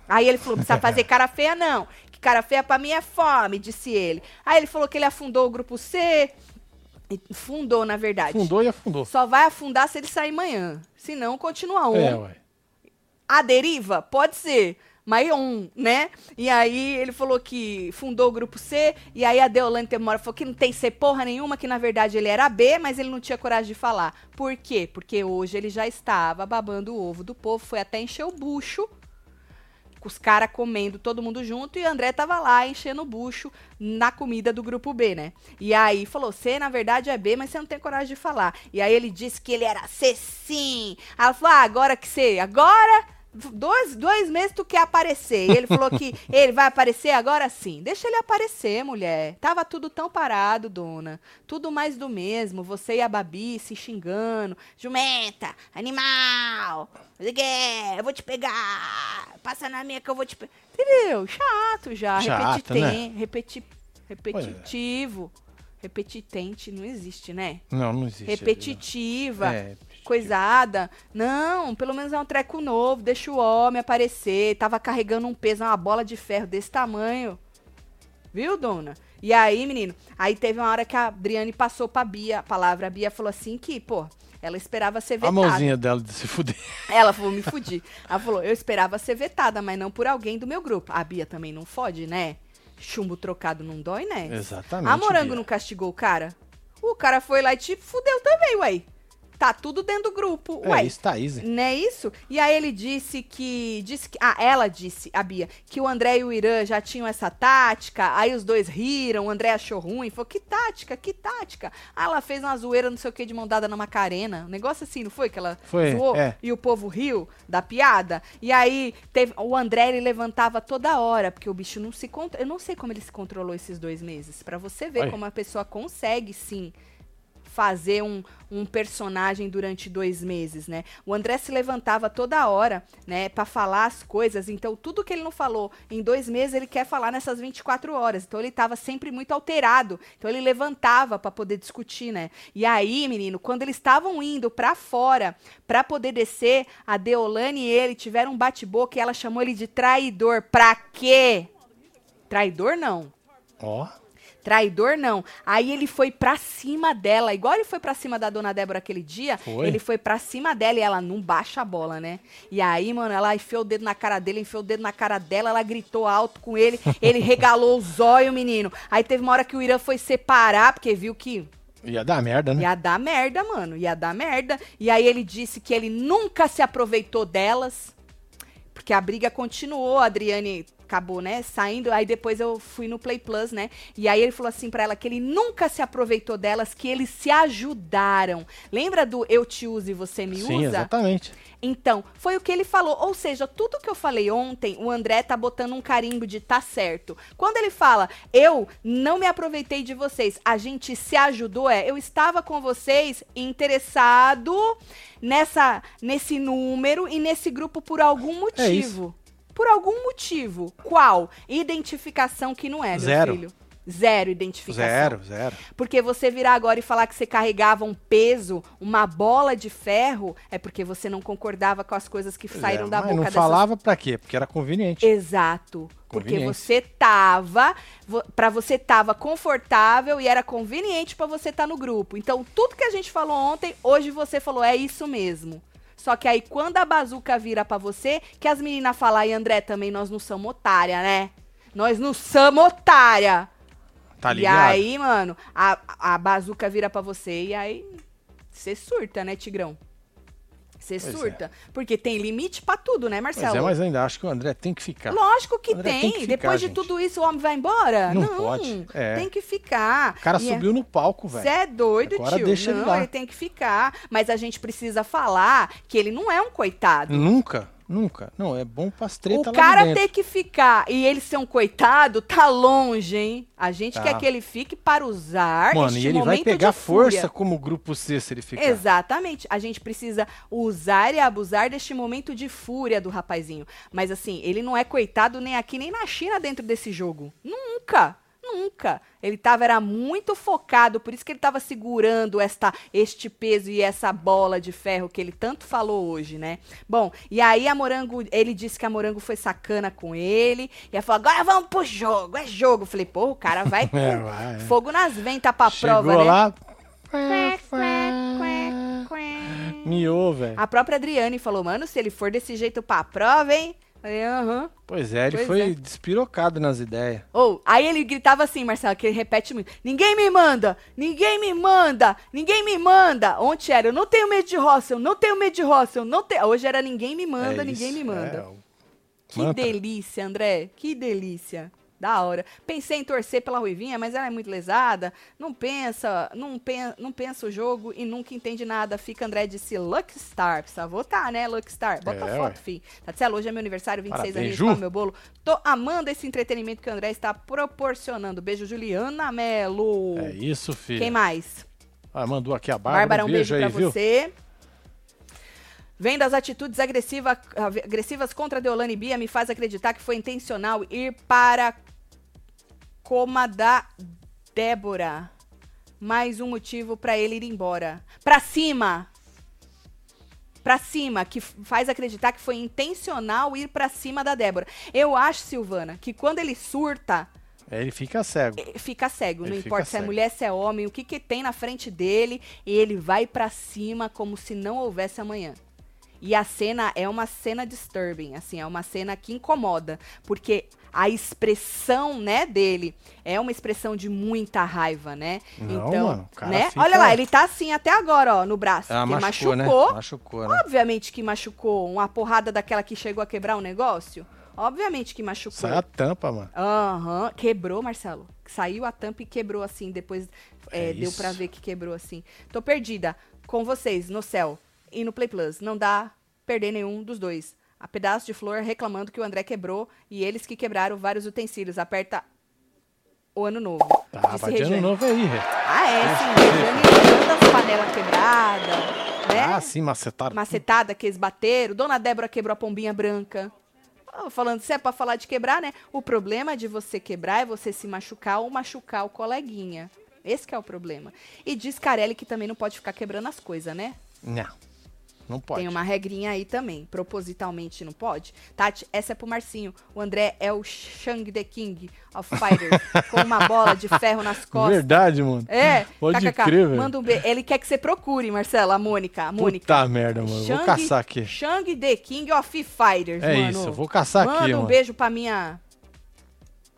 Aí ele falou, precisa fazer cara feia não. Que cara feia pra mim é fome, disse ele. Aí ele falou que ele afundou o grupo C. Fundou, na verdade. Fundou e afundou. Só vai afundar se ele sair amanhã. Se não, continua um. É, ué. A deriva? Pode ser. Mas um, né? E aí ele falou que fundou o grupo C, e aí a Deolane hora falou que não tem C porra nenhuma, que na verdade ele era B, mas ele não tinha coragem de falar. Por quê? Porque hoje ele já estava babando o ovo do povo, foi até encher o bucho, os caras comendo todo mundo junto, e André tava lá enchendo o bucho na comida do grupo B, né? E aí falou: C na verdade é B, mas você não tem coragem de falar. E aí ele disse que ele era C sim. Ela falou: ah, agora que C, agora Dois, dois meses tu quer aparecer. E ele falou que ele vai aparecer agora sim. Deixa ele aparecer, mulher. Tava tudo tão parado, dona. Tudo mais do mesmo. Você e a Babi se xingando. Jumenta, animal. Eu vou te pegar. Passa na minha que eu vou te pegar. Entendeu? Chato já. Chato, Repetiten, né? repeti, repetitivo. Repetitente não existe, né? Não, não existe. Repetitiva É, coisada. Não, pelo menos é um treco novo, deixa o homem aparecer. Tava carregando um peso, uma bola de ferro desse tamanho. Viu, dona? E aí, menino, aí teve uma hora que a Adriane passou pra Bia a palavra. A Bia falou assim que, pô, ela esperava ser A vetada. mãozinha dela de se fuder. Ela falou, me fudi. Ela falou, eu esperava ser vetada, mas não por alguém do meu grupo. A Bia também não fode, né? Chumbo trocado não dói, né? Exatamente. A Morango Bia. não castigou o cara? O cara foi lá e te fudeu também, ué. Tá tudo dentro do grupo, É, ué. isso tá easy. Não é isso? E aí ele disse que, disse que. Ah, ela disse, a Bia, que o André e o Irã já tinham essa tática. Aí os dois riram, o André achou ruim. Falou, que tática, que tática. Aí ela fez uma zoeira, não sei o que, de mão dada na Macarena. Um negócio assim, não foi? Que ela Foi, zoou é. e o povo riu da piada. E aí teve, o André ele levantava toda hora, porque o bicho não se controla. Eu não sei como ele se controlou esses dois meses. Pra você ver Olha. como a pessoa consegue sim fazer um, um personagem durante dois meses, né? O André se levantava toda hora, né, Pra falar as coisas. Então, tudo que ele não falou em dois meses, ele quer falar nessas 24 horas. Então, ele tava sempre muito alterado. Então, ele levantava pra poder discutir, né? E aí, menino, quando eles estavam indo pra fora pra poder descer, a Deolane e ele tiveram um bate-boca e ela chamou ele de traidor. Pra quê? Traidor não. Ó. Traidor não. Aí ele foi pra cima dela, igual ele foi pra cima da dona Débora aquele dia, Foi? ele foi pra cima dela e ela não baixa a bola, né? E aí, mano, ela enfiou o dedo na cara dele, enfiou o dedo na cara dela, ela gritou alto com ele, ele regalou os olhos, menino. Aí teve uma hora que o Irã foi separar, porque viu que Ia dar merda, né? Ia dar merda, mano. Ia dar merda. E aí ele disse que ele nunca se aproveitou delas. Porque a briga continuou, a Adriane acabou, né, saindo. Aí depois eu fui no Play Plus, né? E aí ele falou assim pra ela que ele nunca se aproveitou delas, que eles se ajudaram. Lembra do eu te uso e você me Sim, usa? exatamente. Então, foi o que ele falou. Ou seja, tudo que eu falei ontem, o André tá botando um carimbo de tá certo. Quando ele fala, eu não me aproveitei de vocês, a gente se ajudou, é, eu estava com vocês interessado nessa, nesse número e nesse grupo por algum motivo. Por algum motivo. Qual? Identificação que não é, meu Zero. filho. Zero identificação. Zero, zero. Porque você virar agora e falar que você carregava um peso, uma bola de ferro, é porque você não concordava com as coisas que saíram É, da boca não dessas falava pra quê? Porque era conveniente. Exato. Porque você tava, pra você tava confortável e era conveniente pra você estar no grupo. Então, tudo que a gente falou ontem, hoje você falou é isso mesmo. Só que aí quando a bazuca vira pra você, que as meninas falam, e André também nós não somos otária, né? Nós não somos otária. Tá e ligado? aí, mano, a, a bazuca vira pra você e aí você surta, né, Tigrão? Você Pois é. surta. Porque tem limite pra tudo, né, Marcelo? é, mas ainda acho que o André tem que ficar. Lógico que tem. tem que ficar, Depois de gente. tudo isso, o homem vai embora? Não pode, é. Tem que ficar. O cara E é- subiu no palco, Você velho. é doido, Agora tio. deixa ele não, lá. ele tem que ficar. Mas a gente precisa falar que ele não é um coitado. Nunca, nunca. Não, é bom pras treta O cara ter que ficar e ele ser um coitado, tá longe, hein? A gente Tá. quer que ele fique para usar Mano, e ele vai pegar de fúria. força como grupo C se ele ficar. Exatamente. A gente precisa usar e abusar deste momento de fúria do rapazinho. Mas assim, ele não é coitado nem aqui nem na China dentro desse jogo. Nunca. Nunca. Ele tava era muito focado, por isso que ele tava segurando esta este peso e essa bola de ferro que ele tanto falou hoje, né? Bom, e aí a Morango, ele disse que a Morango foi sacana com ele, e ela falou: "Agora vamos pro jogo, é jogo". Eu falei: "Pô, o cara vai É, vai, é. fogo nas ventas pra Chegou prova, né?" lá, quack, quack. miou, velho. A própria Adriane falou, mano, se ele for desse jeito pra prova, hein? Aham. Pois é, ele Pois foi é. despirocado nas ideias. Ou, aí ele gritava assim, Marcelo, que ele repete muito. Ninguém me manda! Ninguém me manda! Ninguém me manda! Ontem era, eu não tenho medo de roça, eu não tenho medo de roça, eu não tenho... Hoje era ninguém me manda, É ninguém isso, me manda. é, o que delícia, André, que delícia. Da hora. Pensei em torcer pela Ruivinha, mas ela é muito lesada. Não pensa, não, pen, não pensa o jogo e nunca entende nada. Fica André disse Luckstar. Precisa votar, né, Luckstar? Bota É, foto, fi. Tatiana, hoje é meu aniversário, 26 Parabéns, anos, come meu bolo. Tô amando esse entretenimento que o André está proporcionando. Beijo, Juliana Melo. É isso, filho. Quem mais? Ah, mandou aqui a Bárbara. Bárbara, um beijo, aí, pra viu? você. Vem das atitudes agressiva, agressivas contra Deolane Bia, me faz acreditar que foi intencional ir para coma da Débora. Mais um motivo pra ele ir embora. Pra cima! Pra cima, que faz acreditar que foi intencional ir pra cima da Débora. Eu acho, Silvana, que quando ele surta, É, ele fica cego. fica cego. Ele não importa se é cego. mulher, se é homem, o que, que tem na frente dele, e ele vai pra cima como se não houvesse amanhã. E a cena é uma cena disturbing, assim, é uma cena que incomoda, porque a expressão, né, dele é uma expressão de muita raiva, né? Não, então, mano, né? fica- Olha lá, ele tá assim até agora, ó, no braço. Ah, porque machucou, né? machucou, Machucou, né? obviamente que machucou. Uma porrada daquela que chegou a quebrar o negócio, obviamente que machucou. Sai a tampa, mano. Aham, quebrou, Marcelo. Saiu a tampa e quebrou assim, depois é, É deu pra ver que quebrou assim. Tô perdida com vocês no céu e no Play Plus. Não dá perder nenhum dos dois. A pedaço de flor reclamando que o André quebrou e eles que quebraram vários utensílios. Aperta o ano novo. Tá, disse de ano novo aí. Ah, é, sim. Regiane anda as panelas quebradas, né? Ah, sim, macetaram. macetada que eles bateram. Dona Débora quebrou a pombinha branca. Falando, se é pra falar de quebrar, né? O problema de você quebrar é você se machucar ou machucar o coleguinha. Esse que é o problema. E diz Carelli que também não pode ficar quebrando as coisas, né? Não, não pode. Tem uma regrinha aí também. Propositalmente não pode. Tati, essa é pro Marcinho. O André é o Shang the King of Fighters. com uma bola de ferro nas costas. Verdade, mano. É, Pode kkk. crer, velho. Manda um beijo. Ele quer que você procure, Marcelo, a Mônica. A Mônica. Puta merda, mano. Vou Shang- caçar aqui. Shang the King of Fighters, É mano. isso, eu vou caçar Manda aqui, um mano. beijo pra minha...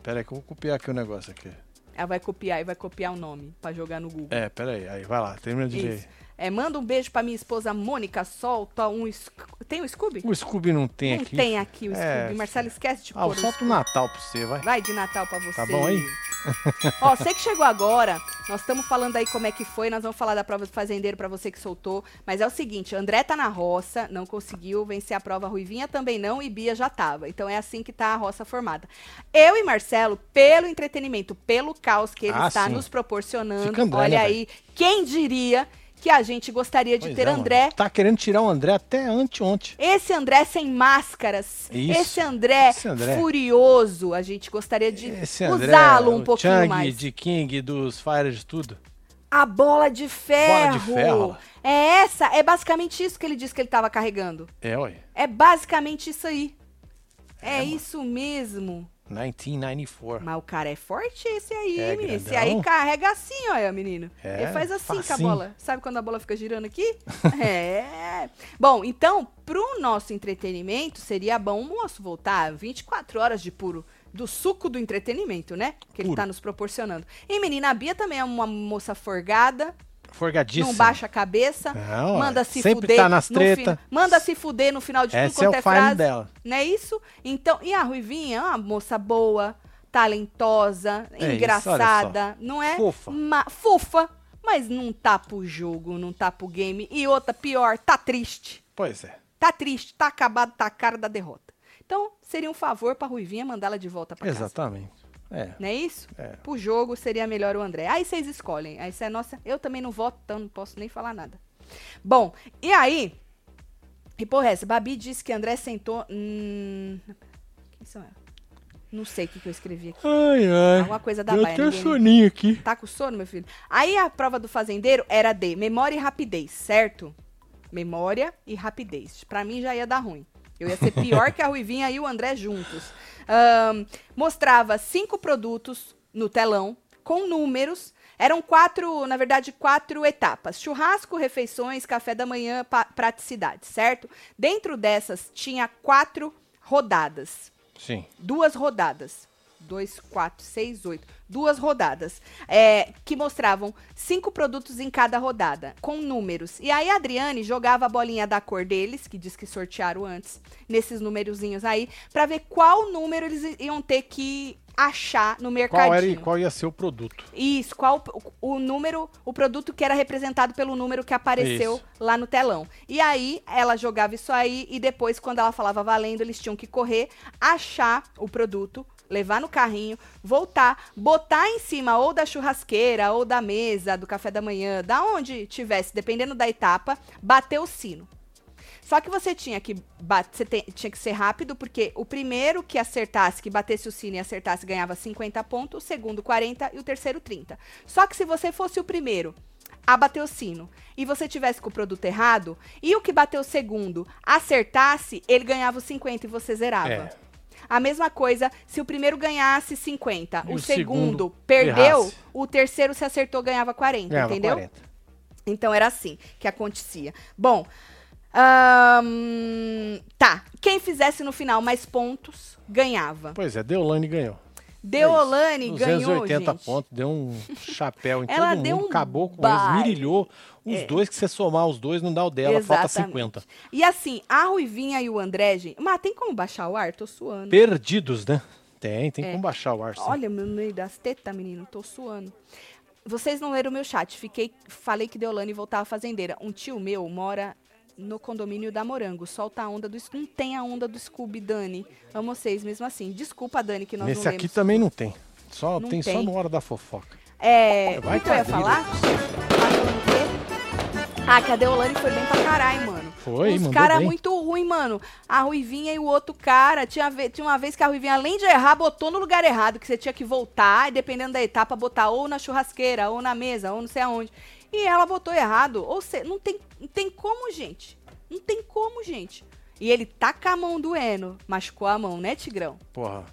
Pera aí que eu vou copiar aqui o negócio aqui. Ela vai copiar e vai copiar o nome pra jogar no Google. É, pera aí. Aí, vai lá. Termina de. Isso. É, manda um beijo pra minha esposa Mônica, solta um... Tem um Scooby? O Scooby não tem Não aqui. tem aqui o É, Scooby. Marcelo, esquece de Ah, pôr eu o solto o Natal pra você, vai. Vai de Natal pra você. Tá bom aí? Ó, você que chegou agora, nós estamos falando aí como é que foi, nós vamos falar da prova do fazendeiro pra você que soltou, mas é o seguinte, André tá na roça, não conseguiu vencer a prova, Ruivinha também não e Bia já tava. Então é assim que tá a roça formada. Eu e Marcelo, pelo entretenimento, pelo caos que ele Ah, está sim. nos proporcionando, Fica André, olha aí, quem diria que a gente gostaria de Pois ter é, mano. André Tá querendo tirar o André até anteontem. esse André sem máscaras. Isso. Esse André, Esse André. furioso. A gente gostaria de usá-lo um pouquinho Chang, mais. de King, dos Fire de tudo. A bola de ferro. Bola de ferro. É essa, é basicamente isso que ele disse que ele tava carregando. É, ué. É basicamente isso aí. É, isso mesmo. 1994. Mas o cara é forte esse aí, É, menino. Esse grandão. aí carrega assim, olha, menino. É, Ele faz assim com a facinho. bola. Sabe quando a bola fica girando aqui? é. Bom, então, pro nosso entretenimento, seria bom o moço voltar 24 horas de puro. Do suco do entretenimento, né? Que ele Puro. tá nos proporcionando. E menina, a Bia também é uma moça forgada. Forgadíssimo. Não baixa a cabeça, Não, manda é. se Sempre fuder. tá nas no treta. Manda se fuder no final de tudo é quanto o é, fine frase. dela. Não é isso? Então, e a Ruivinha é uma moça boa, talentosa, É isso, engraçada, não é? Fofa. Ma- fofa, mas não tá pro jogo, não tá pro game. E outra, pior, tá triste. Pois é. Tá triste, tá acabado, tá a cara da derrota. Então, seria um favor pra Ruivinha mandá-la de volta pra casa. Exatamente. É. Não é isso? É. Pro jogo seria melhor o André. Aí vocês escolhem. Aí isso é nossa. Eu também não voto, então não posso nem falar nada. Bom, e aí. E porra, essa? Babi disse que André sentou. Hum, quem são elas? Não sei o que, que eu escrevi aqui. Ai, ai. Alguma coisa da Deu baia, ninguém- soninho aqui. Tá com sono, meu filho? Aí a prova do fazendeiro era de memória e rapidez, certo? Memória e rapidez. Pra mim já ia dar ruim. Eu ia ser pior que a Ruivinha e o André juntos. Ahn, mostrava cinco produtos no telão, com números. Eram quatro, na verdade, quatro etapas: churrasco, refeições, café da manhã, praticidade, certo? Dentro dessas tinha quatro rodadas Sim. duas rodadas. 2, 4, 6, 8. Duas rodadas. É, que mostravam cinco produtos em cada rodada, com números. E aí a Adriane jogava a bolinha da cor deles, que diz que sortearam antes, nesses númerozinhos aí, para ver qual número eles iam ter que achar no mercadinho. Qual, era, qual ia ser o produto? Isso, qual o, o número, o produto que era representado pelo número que apareceu isso. lá no telão. E aí ela jogava isso aí e depois quando ela falava valendo, eles tinham que correr, achar o produto, levar no carrinho, voltar, botar em cima ou da churrasqueira ou da mesa, do café da manhã, da onde tivesse, dependendo da etapa, bater o sino. Só que você tinha que você tinha que ser rápido, porque o primeiro que acertasse, que batesse o sino e acertasse, ganhava 50 pontos, o segundo 40 e o terceiro 30. Só que se você fosse o primeiro a bater o sino e você tivesse com o produto errado, e o que bateu o segundo acertasse, ele ganhava os 50 e você zerava. É. A mesma coisa se o primeiro ganhasse 50, e o, o segundo, perdeu, errasse. o terceiro se acertou ganhava 40, ganhava entendeu? 40. Então era assim que acontecia. Bom, um, tá. Quem fizesse no final mais pontos, ganhava. Pois é, Deolane ganhou. Deolane é ganhou, 280 gente. pontos, deu um chapéu em Ela todo mundo, um acabou com eles, mirilhou os é. dois, que você somar os dois não dá o dela, Exatamente. falta 50. E assim, a Ruivinha e o André, gente, mas tem como baixar o ar? Tô suando. Perdidos, né? Tem, tem é. como baixar o ar. Sim. Olha, meu meio das tetas, menino, tô suando. Vocês não leram o meu chat, fiquei, falei que Deolane voltava fazendeira. Um tio meu mora no condomínio da Morango. Solta a onda do Não tem a onda do Scooby, Dani. Amo vocês mesmo assim. Desculpa, Dani, que nós Nesse não aqui lemos. também não tem. Só não tem, tem, só no hora da fofoca. É. Vai o que eu ia falar? Ah, que a Deolane foi bem pra caralho, mano. Foi, Os caras muito ruim, mano. A Ruivinha e o outro cara. Tinha, tinha uma vez que a Ruivinha, além de errar, botou no lugar errado, que você tinha que voltar, e dependendo da etapa, botar ou na churrasqueira, ou na mesa, ou não sei aonde. E ela botou errado. Ou seja, não tem, não tem como, gente. Não tem como, gente. E ele tá com a mão doendo. Machucou a mão, né, Tigrão? Porra.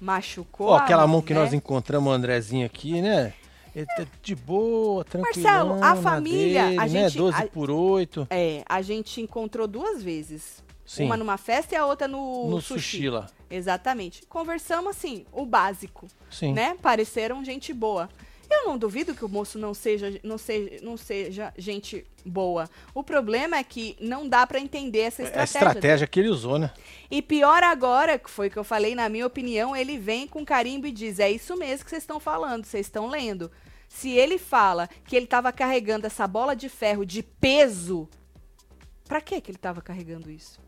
Machucou Pô, aquela mão, que né? nós encontramos Andrezinho aqui, né? Ele tá de boa, tranquilo. Marcelo, a família, dele, a né? gente. Né? 12 a, por 8. É, a gente encontrou duas vezes. Sim. Uma numa festa e a outra no, no sushi. sushi lá. Exatamente. Conversamos assim, o básico. Sim. Né? Pareceram gente boa. Eu não duvido que o moço não seja, não seja, não seja gente boa. O problema é que não dá para entender essa estratégia. A estratégia que ele usou, né? E pior agora, que foi que eu falei, na minha opinião, ele vem com carimbo e diz: é isso mesmo que vocês estão falando, vocês estão lendo. Se ele fala que ele estava carregando essa bola de ferro de peso, para que que ele estava carregando isso?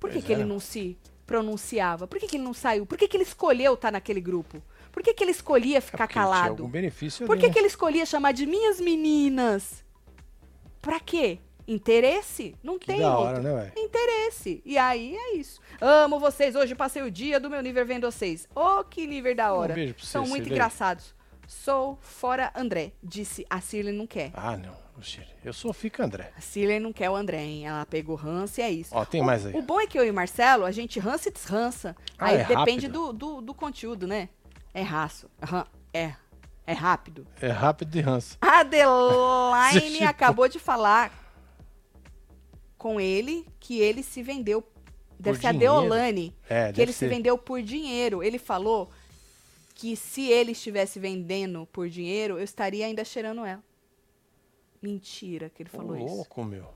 Por que, que ele é. não se pronunciava? Por que, que ele não saiu? Por que, que ele escolheu estar tá naquele grupo? Por que, que ele escolhia ficar é calado? algum benefício Por que, né? que ele escolhia chamar de minhas meninas? Pra quê? Interesse? Não que tem da outro. Hora, né, véio? Interesse. E aí é isso. Amo vocês. Hoje passei o dia do meu nível vendo vocês. Oh, que nível da hora. Um beijo pra São muito engraçados. Sou fora André, disse a Cirley não quer. Ah, não. Eu sou fica André. A Cirley não quer o André, hein? Ela pegou Hans e é isso. Ó, tem o, mais aí. O bom é que eu e o Marcelo, a gente rança e desrança. Ah, aí é depende do, do, do, conteúdo, né? É raço. É. É rápido. É rápido de ranço. A Adeline acabou de falar com ele que ele se vendeu. Deve por ser dinheiro. a Deolane. É, que ele ser. se vendeu por dinheiro. Ele falou que se ele estivesse vendendo por dinheiro, eu estaria ainda cheirando ela. Mentira que ele falou Ô, isso. Louco, meu.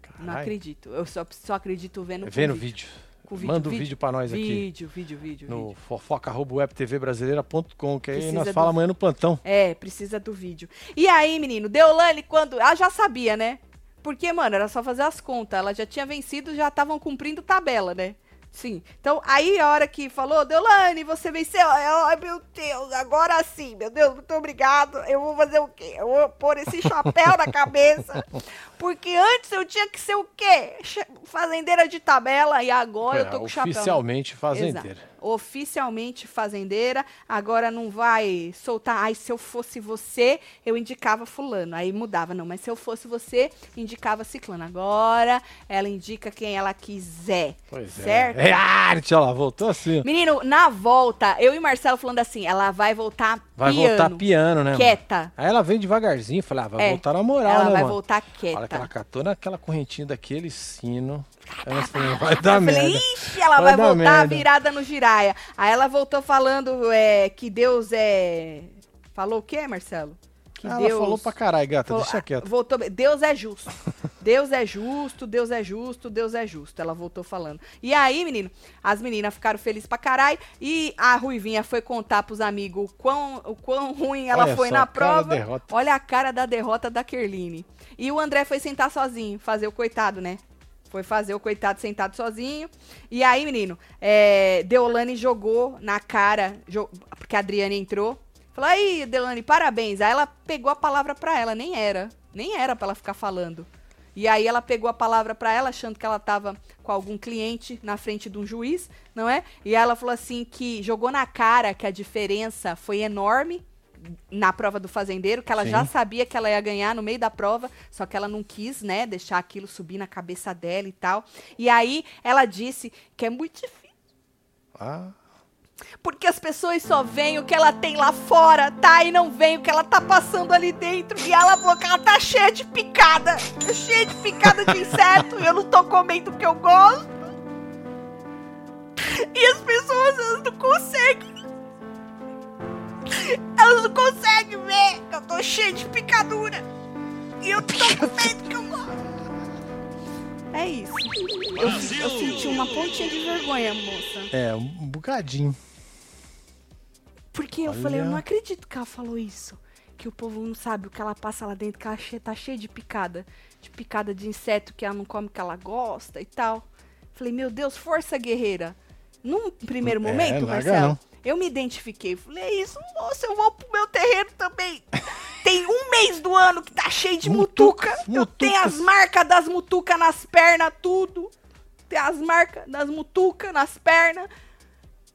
Carai. Não acredito. Eu só, só acredito vendo, vendo vídeo. vídeo com vídeo. Manda o um vídeo pra nós vídeo, aqui. Vídeo, vídeo, vídeo. No fofoca.webtvbrasileira.com, que aí nós fala amanhã no plantão. É, precisa do vídeo. E aí, menino, Deolane, quando. Ela já sabia, né? Porque, mano, era só fazer as contas. Ela já tinha vencido, já estavam cumprindo tabela, né? Sim. Então, aí a hora que falou, Deolane, você venceu. Ai, meu Deus, agora sim, meu Deus, muito obrigado. Eu vou fazer o quê? Eu vou pôr esse chapéu na cabeça. Porque antes eu tinha que ser o quê? Fazendeira de tabela e agora é, eu tô com chapéu. Oficialmente fazendeira. Exato. Oficialmente fazendeira, agora não vai soltar. Ai, se eu fosse você, eu indicava fulano. Aí mudava, não, mas se eu fosse você, indicava ciclano. Agora ela indica quem ela quiser. Pois é. certo? é. É arte, lá, voltou assim. Menino, na volta, eu e Marcelo falando assim, ela vai voltar vai piano. Vai voltar piano, né? Quieta. Mano? Aí ela vem devagarzinho, falei, ah, vai é. voltar na moral, ela né, vai mano? voltar quieta. Que ela catou naquela correntinha daquele sino. Ela falou, vai dar eu merda. Falei, Ixi, ela vai, vai voltar merda. virada no girar praia. Aí ela voltou falando é, que Deus é. Falou o quê, Marcelo? Que Ela falou pra caralho, gata, Falou- deixa quieto. Voltou, Deus é justo. Deus é justo, Deus é justo, Deus é justo. Ela voltou falando. E aí, menino, as meninas ficaram felizes pra caralho. E a Ruivinha foi contar pros amigos o quão, o quão ruim ela Olha foi só, na prova. Olha a cara da derrota da Kerline. E o André foi sentar sozinho, fazer o coitado, né? Foi fazer o coitado sentado sozinho. E aí, menino, é, Deolane jogou na cara, jo- porque a Adriane entrou. Falou, aí, Deolane, parabéns. Aí ela pegou a palavra pra ela, nem era. Nem era pra ela ficar falando. E aí ela pegou a palavra pra ela, achando que ela tava com algum cliente na frente de um juiz, não é? E ela falou assim que jogou na cara que a diferença foi enorme na prova do fazendeiro, que ela Sim. já sabia que ela ia ganhar no meio da prova, só que ela não quis, né, deixar aquilo subir na cabeça dela e tal. E aí ela disse que é muito difícil, Ah, porque as pessoas só veem o que ela tem lá fora, tá? E não veem o que ela tá passando ali dentro. E ela falou que ela tá cheia de picada, cheia de picada de inseto, e eu não tô comendo o que eu gosto. E as pessoas, não conseguem. Elas não conseguem ver que eu tô cheia de picadura. E eu tô comendo o que eu gosto. É isso. Eu, eu senti uma pontinha de vergonha, moça. é, um bocadinho. Porque eu Olha. falei, eu não acredito que ela falou isso. Que o povo não sabe o que ela passa lá dentro, que ela che- tá cheia de picada. De picada de inseto que ela não come, que ela gosta e tal. Falei, meu Deus, força guerreira. Num primeiro É, momento, larga Marcelo, não. Eu me identifiquei. Falei, é isso, moça, eu vou pro meu terreno também. Tem um mês do ano que tá cheio de mutuca. Mutucas, Eu tenho as marcas das mutucas nas pernas, tudo. Tem as marcas das mutucas nas pernas.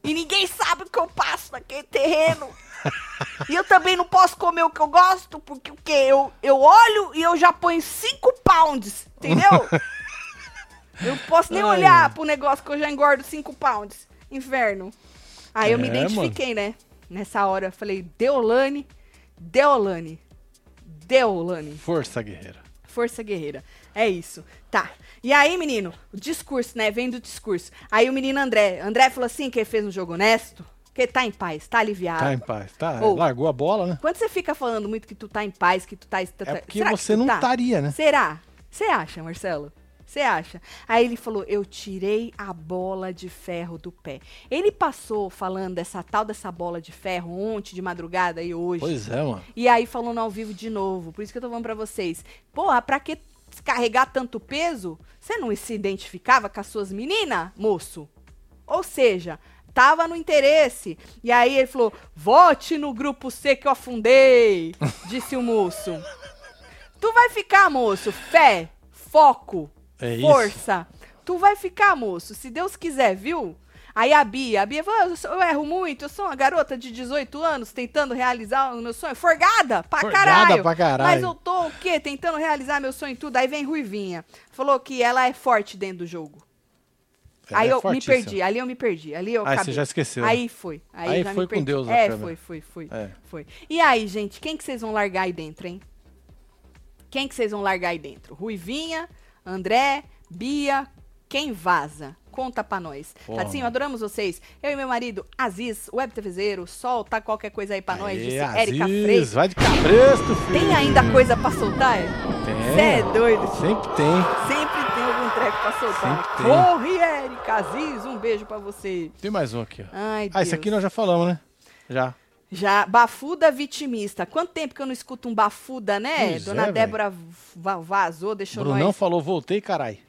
E ninguém sabe o que eu passo naquele terreno. e eu também não posso comer o que eu gosto, porque o quê? Eu, eu olho e eu já ponho 5 pounds, entendeu? eu não posso nem Ai. olhar pro negócio que eu já engordo 5 pounds. Inferno. Aí eu me É, identifiquei, né? Nessa hora, eu falei, Deolane, Deolane, Deolane. Força, guerreira. Força guerreira. É isso. Tá. E aí, menino, o discurso, né? Vem do discurso. Aí o menino André. André falou assim que ele fez um jogo honesto. Que tá em paz, tá aliviado. Tá em paz, tá? Ô. Largou a bola, né? Quando você fica falando muito que tu tá em paz, que tu tá... tá- É porque será que você não tá? estaria, né? Será? Você acha, Marcelo? Você acha? Aí ele falou: Eu tirei a bola de ferro do pé. Ele passou falando dessa tal dessa bola de ferro ontem de madrugada e hoje. Pois é, mano. E aí falando ao vivo de novo. Por isso que eu tô falando pra vocês. Porra, pra que carregar tanto peso? Você não se identificava com as suas meninas, moço? Ou seja, tava no interesse. E aí ele falou: vote no grupo C que eu afundei, disse o moço. Tu vai ficar, moço, fé, foco, É isso. força. Tu vai ficar, moço, se Deus quiser, viu? Aí a Bia, a Bia falou, eu, erro muito, eu sou uma garota de 18 anos tentando realizar o meu sonho. Forgada pra Forgada caralho. pra caralho. Mas eu tô o quê? Tentando realizar meu sonho em tudo. Aí vem Ruivinha. Falou que ela é forte dentro do jogo. Ela aí é eu me fortíssima. perdi, ali eu me perdi. Ali eu Aí acabei. você já esqueceu? Aí foi. Aí, Aí já foi me com perdi. Deus a É, foi, foi, foi. É. Foi. E aí, gente, quem que vocês vão largar aí dentro, hein? Quem que vocês vão largar aí dentro? Ruivinha, André, Bia, quem vaza? Conta pra nós. Porra, Tatinho, mano. adoramos vocês. Eu e meu marido, Aziz, Web TVzeiro, solta qualquer coisa aí pra nós, Aê, disse Aziz, Érica Freitas. Vai de cabresto, filho. Tem ainda coisa pra soltar? Tem. Você é doido. Sempre tem. Sempre tem algum treco pra soltar. Sempre. Corre, Érica, Aziz, um beijo pra você. Tem mais um aqui, ó. Ai, Ah, esse Deus. aqui nós já falamos, né? Já. Já, bafuda vitimista. Quanto tempo que eu não escuto um bafuda, né? Pois Dona é, Débora va- vazou, deixou Brunão nós. falou, voltei, carai.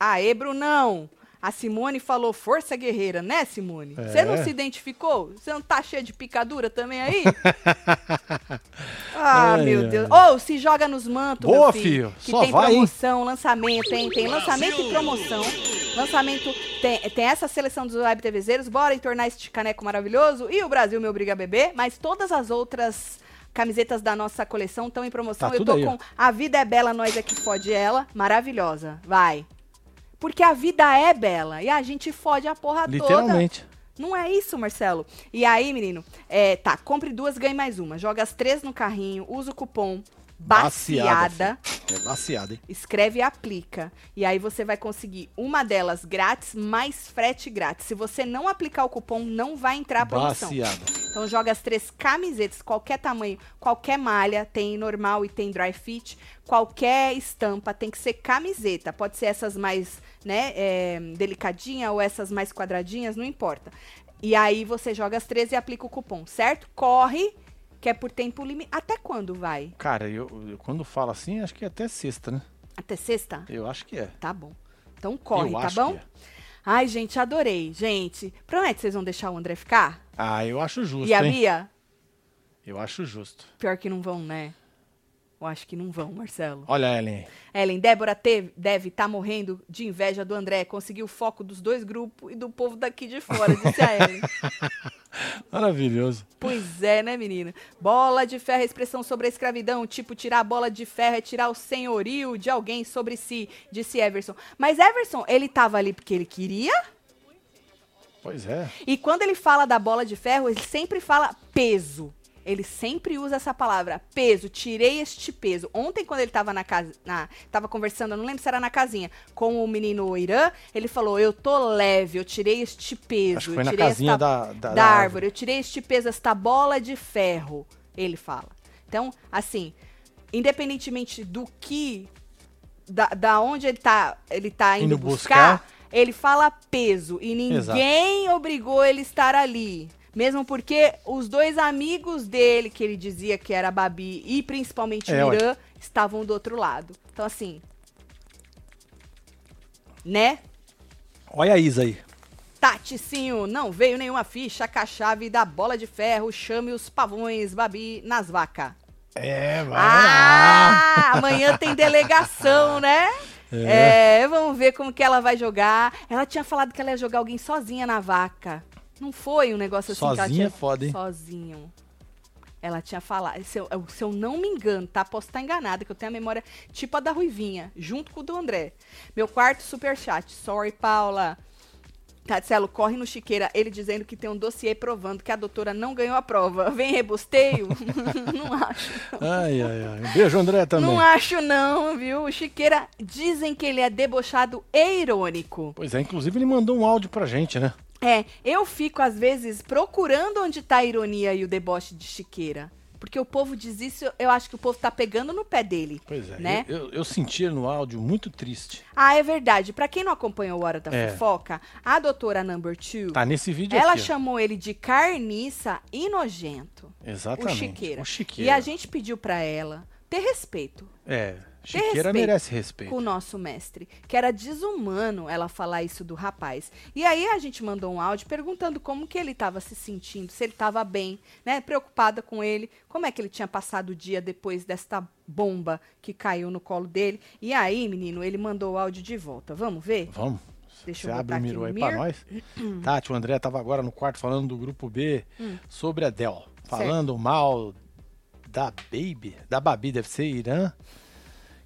Aê, Brunão. A Simone falou força guerreira, né, Simone? É. Você não se identificou? Você não tá cheia de picadura também aí? ah, Ai, meu ai. Deus. Ou se joga nos mantos, Boa, meu filho. filho. Que Só tem vai, hein? promoção, lançamento, hein? Tem lançamento e promoção. Lançamento, tem, tem essa seleção dos Web TVzeiros. Bora entornar este caneco maravilhoso. E o Brasil me obriga a beber. Mas todas as outras camisetas da nossa coleção estão em promoção. Tá Eu tô aí, ó. com A Vida é Bela, Nós é que fode ela. Maravilhosa. Vai. Porque a vida é bela e a gente fode a porra toda. Literalmente. Não é isso, Marcelo? E aí, menino, é, tá, compre duas, ganhe mais uma. Joga as três no carrinho, usa o cupom baciada. É baciada, hein? Escreve e aplica. E aí você vai conseguir uma delas grátis, mais frete grátis. Se você não aplicar o cupom, não vai entrar a promoção. Baciada. Então joga as três camisetas, qualquer tamanho, qualquer malha, tem normal e tem dry fit, qualquer estampa tem que ser camiseta. Pode ser essas mais, né, é, delicadinha ou essas mais quadradinhas, não importa. E aí você joga as três e aplica o cupom, certo? Corre, que é por tempo limitado. Até quando vai? Cara, eu, eu quando falo assim, acho que é até sexta, né? Até sexta? Eu acho que é. Tá bom. Então corre, eu tá bom? é. Ai, gente, adorei. Gente, promete que vocês vão deixar o André ficar? Ah, eu acho justo, e a hein? Bia? Eu acho justo. Pior que não vão, né? Eu acho que não vão, Marcelo. Olha, Ellen. Ellen, Débora teve- deve estar morrendo de inveja do André. Conseguiu o foco dos dois grupos e do povo daqui de fora, disse a Ellen. Maravilhoso. pois é, né, menina? Bola de ferro é expressão sobre a escravidão. Tipo, tirar a bola de ferro é tirar o senhorio de alguém sobre si, disse Everson. Mas Everson, ele tava ali porque ele queria? Pois é. E quando ele fala da bola de ferro, ele sempre fala peso. Ele sempre usa essa palavra, peso, tirei este peso. Ontem, quando ele tava na casa, na, tava conversando, eu não lembro se era na casinha, com o menino Irã, ele falou, eu tô leve, eu tirei este peso. Acho que eu foi na tirei casinha esta- da, da, da árvore. Eu tirei este peso, esta bola de ferro, ele fala. Então, assim, independentemente do que, da, da onde ele tá, ele tá indo, Indo buscar, buscar. ele fala peso e ninguém obrigou ele a estar ali. Mesmo porque os dois amigos dele, que ele dizia que era a Babi e principalmente É, o. Irã, estavam do outro lado. Então, assim. Né? Olha a Isa aí. Taticinho, não veio nenhuma ficha com a chave da bola de ferro. Chame os pavões, Babi, nas vacas. É, vai lá. Ah, amanhã tem delegação, né? É. vamos ver como que ela vai jogar. Ela tinha falado que ela ia jogar alguém sozinha na vaca. Não foi um negócio assim que ela Sozinha tinha... é foda, hein? Sozinho. Ela tinha falado, se eu, se eu não me engano, tá? Posso estar enganada, que eu tenho a memória tipo a da Ruivinha, junto com o do André. Meu quarto superchat. Sorry, Paula. Tatielo, corre no Chiqueira, ele dizendo que tem um dossiê provando que a doutora não ganhou a prova. Vem rebusteio? não acho. Ai, ai, ai. Um beijo, André, também. Não acho não, viu? O Chiqueira dizem que ele é debochado e irônico. Pois é, inclusive ele mandou um áudio pra gente, né? É, eu fico às vezes procurando onde tá a ironia e o deboche de Chiqueira. Porque o povo diz isso, eu acho que o povo tá pegando no pé dele. Pois é. Né? Eu, eu, eu senti no áudio muito triste. Ah, é verdade. Pra quem não acompanhou o Hora da É. Fofoca, a doutora Number Two, Tá nesse vídeo ela aqui. chamou ele de carniça e nojento. Exatamente. O Chiqueira. O Chiqueira. E a gente pediu pra ela ter respeito É, Chiqueira respeito merece respeito. com o nosso mestre. Que era desumano ela falar isso do rapaz. E aí a gente mandou um áudio perguntando como que ele estava se sentindo, se ele estava bem, né? Preocupada com ele, como é que ele tinha passado o dia depois desta bomba que caiu no colo dele. E aí, menino, ele mandou o áudio de volta. Vamos ver? Vamos. Deixa Você eu abre o Miro aí pra Mir. nós. Tati, o André tava agora no quarto falando do grupo B Hum. sobre a Del. Falando mal da Baby, da Babi, deve ser Irã,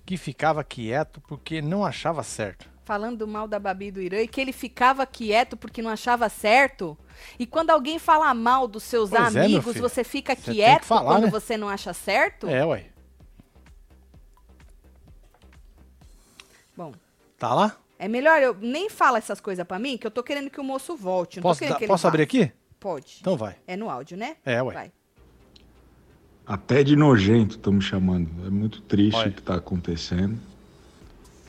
que ficava quieto porque não achava certo. falando mal da Babi do Irã e que ele ficava quieto porque não achava certo. E quando alguém fala mal dos seus Pois é, amigos, filho. você fica Você quieto falar, quando né? você não acha certo? É, ué. Bom, Tá lá? é melhor eu nem fala essas coisas pra mim, que eu tô querendo que o moço volte. Posso, posso abrir aqui? Pode. Então vai. É no áudio, né? É, ué. Vai. Até de nojento estão me chamando. É muito triste Olha. o que está acontecendo.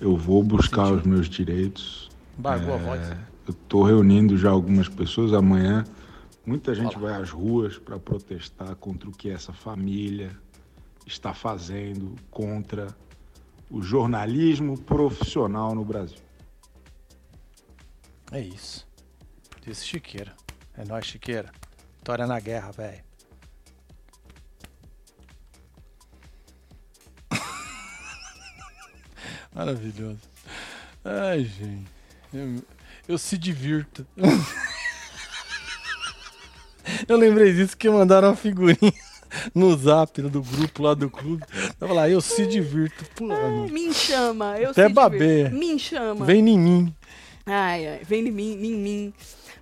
Eu vou buscar os meus direitos. Embargou a É, voz. Eu estou reunindo já algumas pessoas. Amanhã, muita gente vai às ruas para protestar contra o que essa família está fazendo contra o jornalismo profissional no Brasil. É isso. Disse Chiqueira. É nóis, Chiqueira. Vitória na guerra, velho. Maravilhoso. Ai, gente. Eu, eu se divirto. Eu lembrei disso que mandaram uma figurinha no zap do grupo lá do clube. Tava lá, eu se divirto. Pô, mano. Me chama, eu Até se babê. Me chama. Vem em mim. Ai, ai, vem de mim, em mim.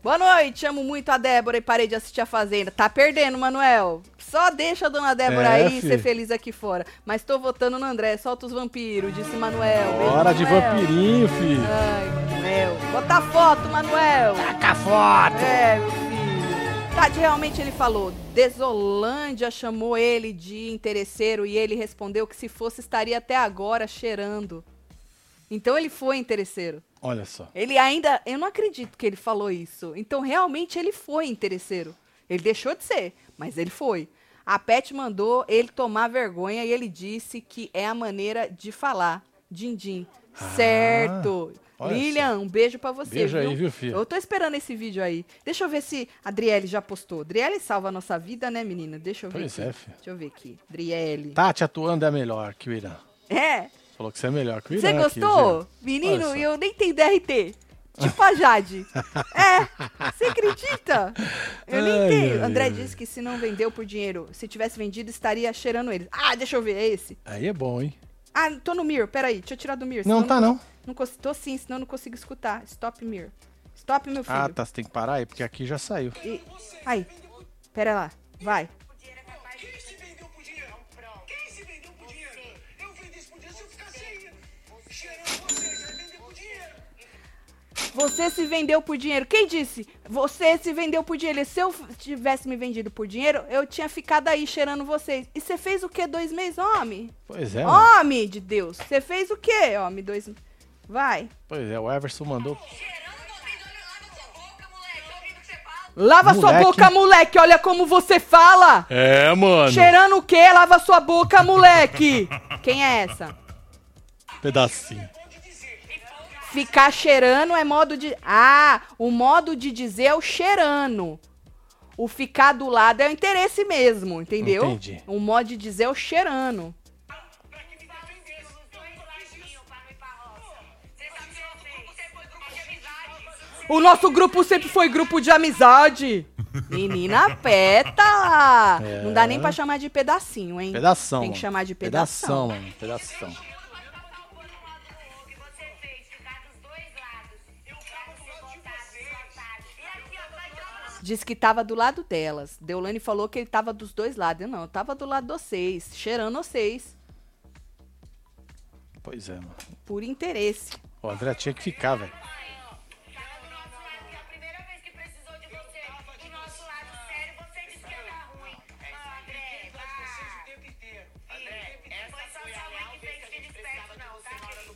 Boa noite, amo muito a Débora e parei de assistir a Fazenda. Tá perdendo, Manuel. Só deixa a dona Débora É, aí fi. ser feliz aqui fora. Mas tô votando no André. Solta os vampiros, disse Manuel. Hora de Manuel. vampirinho, filho. Ai, Manuel. Bota foto, Manuel. Taca a foto. É, meu filho. Tati, realmente ele falou. Desolândia chamou ele de interesseiro e ele respondeu que se fosse estaria até agora cheirando. Então ele foi interesseiro. Olha só. Ele ainda. Eu não acredito que ele falou isso. Então realmente ele foi interesseiro. Ele deixou de ser, mas ele foi. A Pet mandou ele tomar vergonha e ele disse que é a maneira de falar. Certo. Ah, olha Lilian, um beijo pra você. Beijo aí, viu, filho? Eu tô esperando esse vídeo aí. Deixa eu ver se a Adriele já postou. Adriele salva a nossa vida, né, menina? Deixa eu ver Pois aqui. é, filho. Deixa eu ver aqui. Adriele. Tati atuando é melhor que o Irã. É. Falou que você é melhor que o. Você aqui, gostou? Gê. Menino, e eu nem tenho DRT. Tipo a Jade. é, você acredita? Eu nem Ai, tenho. ai, André ai. disse que se não vendeu por dinheiro, se tivesse vendido, estaria cheirando eles. Ah, deixa eu ver, é esse. Aí é bom, hein? Ah, tô no Mir, peraí, deixa eu tirar do Mir. Não, tá não. Não cons- tô sim, senão eu não consigo escutar. Stop Mir. Stop, meu filho. Ah, tá. Você tem que parar aí, porque aqui já saiu. E... Aí, pera lá, vai. Você se vendeu por dinheiro. Quem disse? Você se vendeu por dinheiro. Se eu tivesse me vendido por dinheiro, eu tinha ficado aí cheirando vocês. E você fez o quê? Dois meses, homem? Pois é, mano. Homem de Deus. Você fez o quê, homem? Dois... Vai. Pois é, o Everson mandou. Lava sua Moleque. boca, moleque. Olha como você fala. É, mano. Cheirando o quê? Lava sua boca, moleque. Quem é essa? Pedacinho. Ficar cheirando é modo de. Ah, o modo de dizer é o cheirando. O ficar do lado é o interesse mesmo, entendeu? Entendi. O modo de dizer é o cheirando. O nosso grupo sempre foi grupo de amizade. Menina pétala. É. Não dá nem pra chamar de pedacinho, hein? Pedação. Tem que chamar de pedação. mano. Pedação. Diz que tava do lado delas. Deolane falou que ele tava dos dois lados. Eu não, eu tava do lado de vocês, cheirando vocês, Pois é, mano. por interesse. O André tinha que ficar, velho.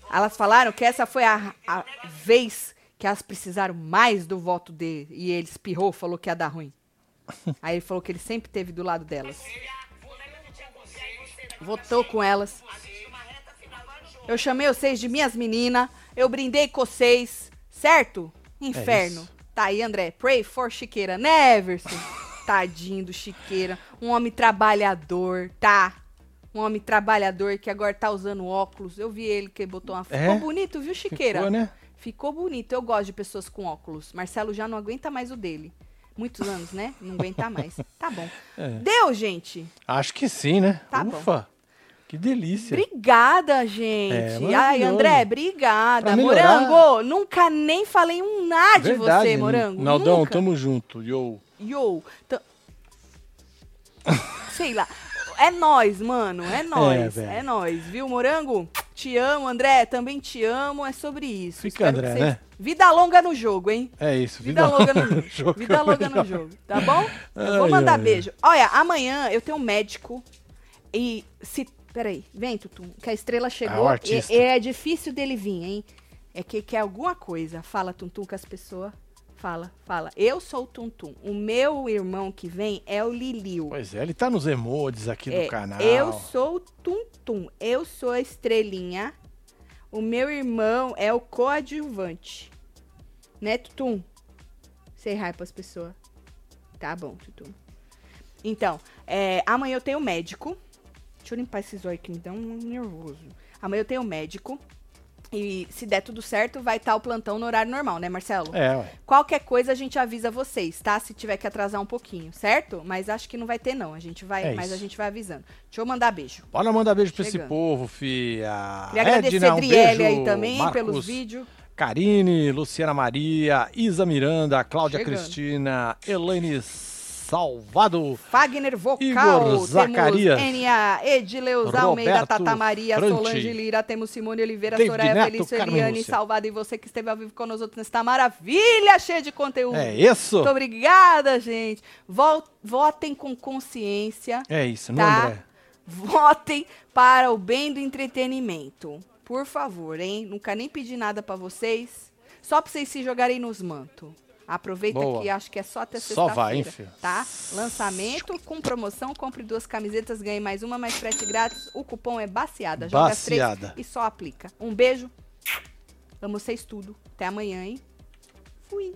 Elas falaram que essa foi a, a vez que elas precisaram mais do voto dele. E ele espirrou, falou que ia dar ruim. Aí ele falou que ele sempre teve do lado delas. Votou com elas. Eu chamei vocês de minhas meninas. Eu brindei com vocês. Certo? Inferno. isso. tá aí, André. Pray for Chiqueira. Né, Everson? Tadinho do Chiqueira. Um homem trabalhador, tá? Um homem trabalhador que agora tá usando óculos. Eu vi ele que botou uma. É? Ficou bonito, viu, Chiqueira? Ficou, né? Ficou bonito. Eu gosto de pessoas com óculos. Marcelo já não aguenta mais o dele. Muitos anos, né? Não aguenta mais. Tá bom. É. Deu, gente. Acho que sim, né? Tá bom. Ufa. Que delícia. Obrigada, gente. É, Ai. André, obrigada. Morango, nunca nem falei um nada de você, Morango. Naldão, nunca. tamo junto. Yo. Yo. Sei lá. É nós, mano. É nós. velho. É, nós, viu, Morango? Te amo, André. Também te amo. É sobre isso. Fica, Espero André, vocês- né? Vida longa no jogo, hein? É isso. Vida, longa no jogo. Vida longa no jogo, tá bom? Eu vou Ai, mandar ai, beijo. Olha, amanhã eu tenho um médico e se. Peraí, vem, Tutum, que a estrela Ah, chegou. o e, e é difícil dele vir, hein? É que quer alguma coisa. Fala, Tuntum, com as pessoas. Fala, fala. Eu sou o Tuntum. O meu irmão que vem é o Liliu. Pois é, ele tá nos emotes aqui É, do canal. Eu sou o Tuntum. Eu sou a estrelinha. O meu irmão é o coadjuvante. Né, Tutum? Sei raio pras pessoas. Tá bom, Tutum. Então, é, amanhã eu tenho médico. Deixa eu limpar esses olhos que me dão um nervoso. Amanhã eu tenho médico. E se der tudo certo, vai estar o plantão no horário normal, né, Marcelo? É, ué. Qualquer coisa a gente avisa vocês, tá? Se tiver que atrasar um pouquinho, certo? Mas acho que não vai ter, não. A gente vai, É mas isso. a gente vai avisando. Deixa eu mandar beijo. Bora mandar beijo pra esse povo, fia. Queria agradecer Edna, a um beijo. aí também Marcos pelos vídeos. Karine, Luciana Maria, Isa Miranda, Cláudia Chegando. Cristina, Elaine Salvado, Fagner Vocal, Igor Zacarias, temos Enia, Edileuza Almeida, Tata Maria, Franti, Solange Lira, temos Simone Oliveira, David Soraya Neto, Felício, Eliane. Salvado e você que esteve ao vivo conosco nesta maravilha cheia de conteúdo. é isso? Muito obrigada, gente. Vol- votem com consciência, É isso, não tá? André? Votem para o bem do entretenimento. Por favor, hein? Nunca nem pedi nada pra vocês. Só pra vocês se jogarem nos mantos. Aproveita Boa. que acho que é só até sexta-feira. Só vai, hein, filho? Tá? Lançamento com promoção, compre duas camisetas, ganhe mais uma, mais frete grátis. O cupom é baciada. Joga baciada. três e só aplica. Um beijo. Amo vocês tudo. Até amanhã, hein? Fui.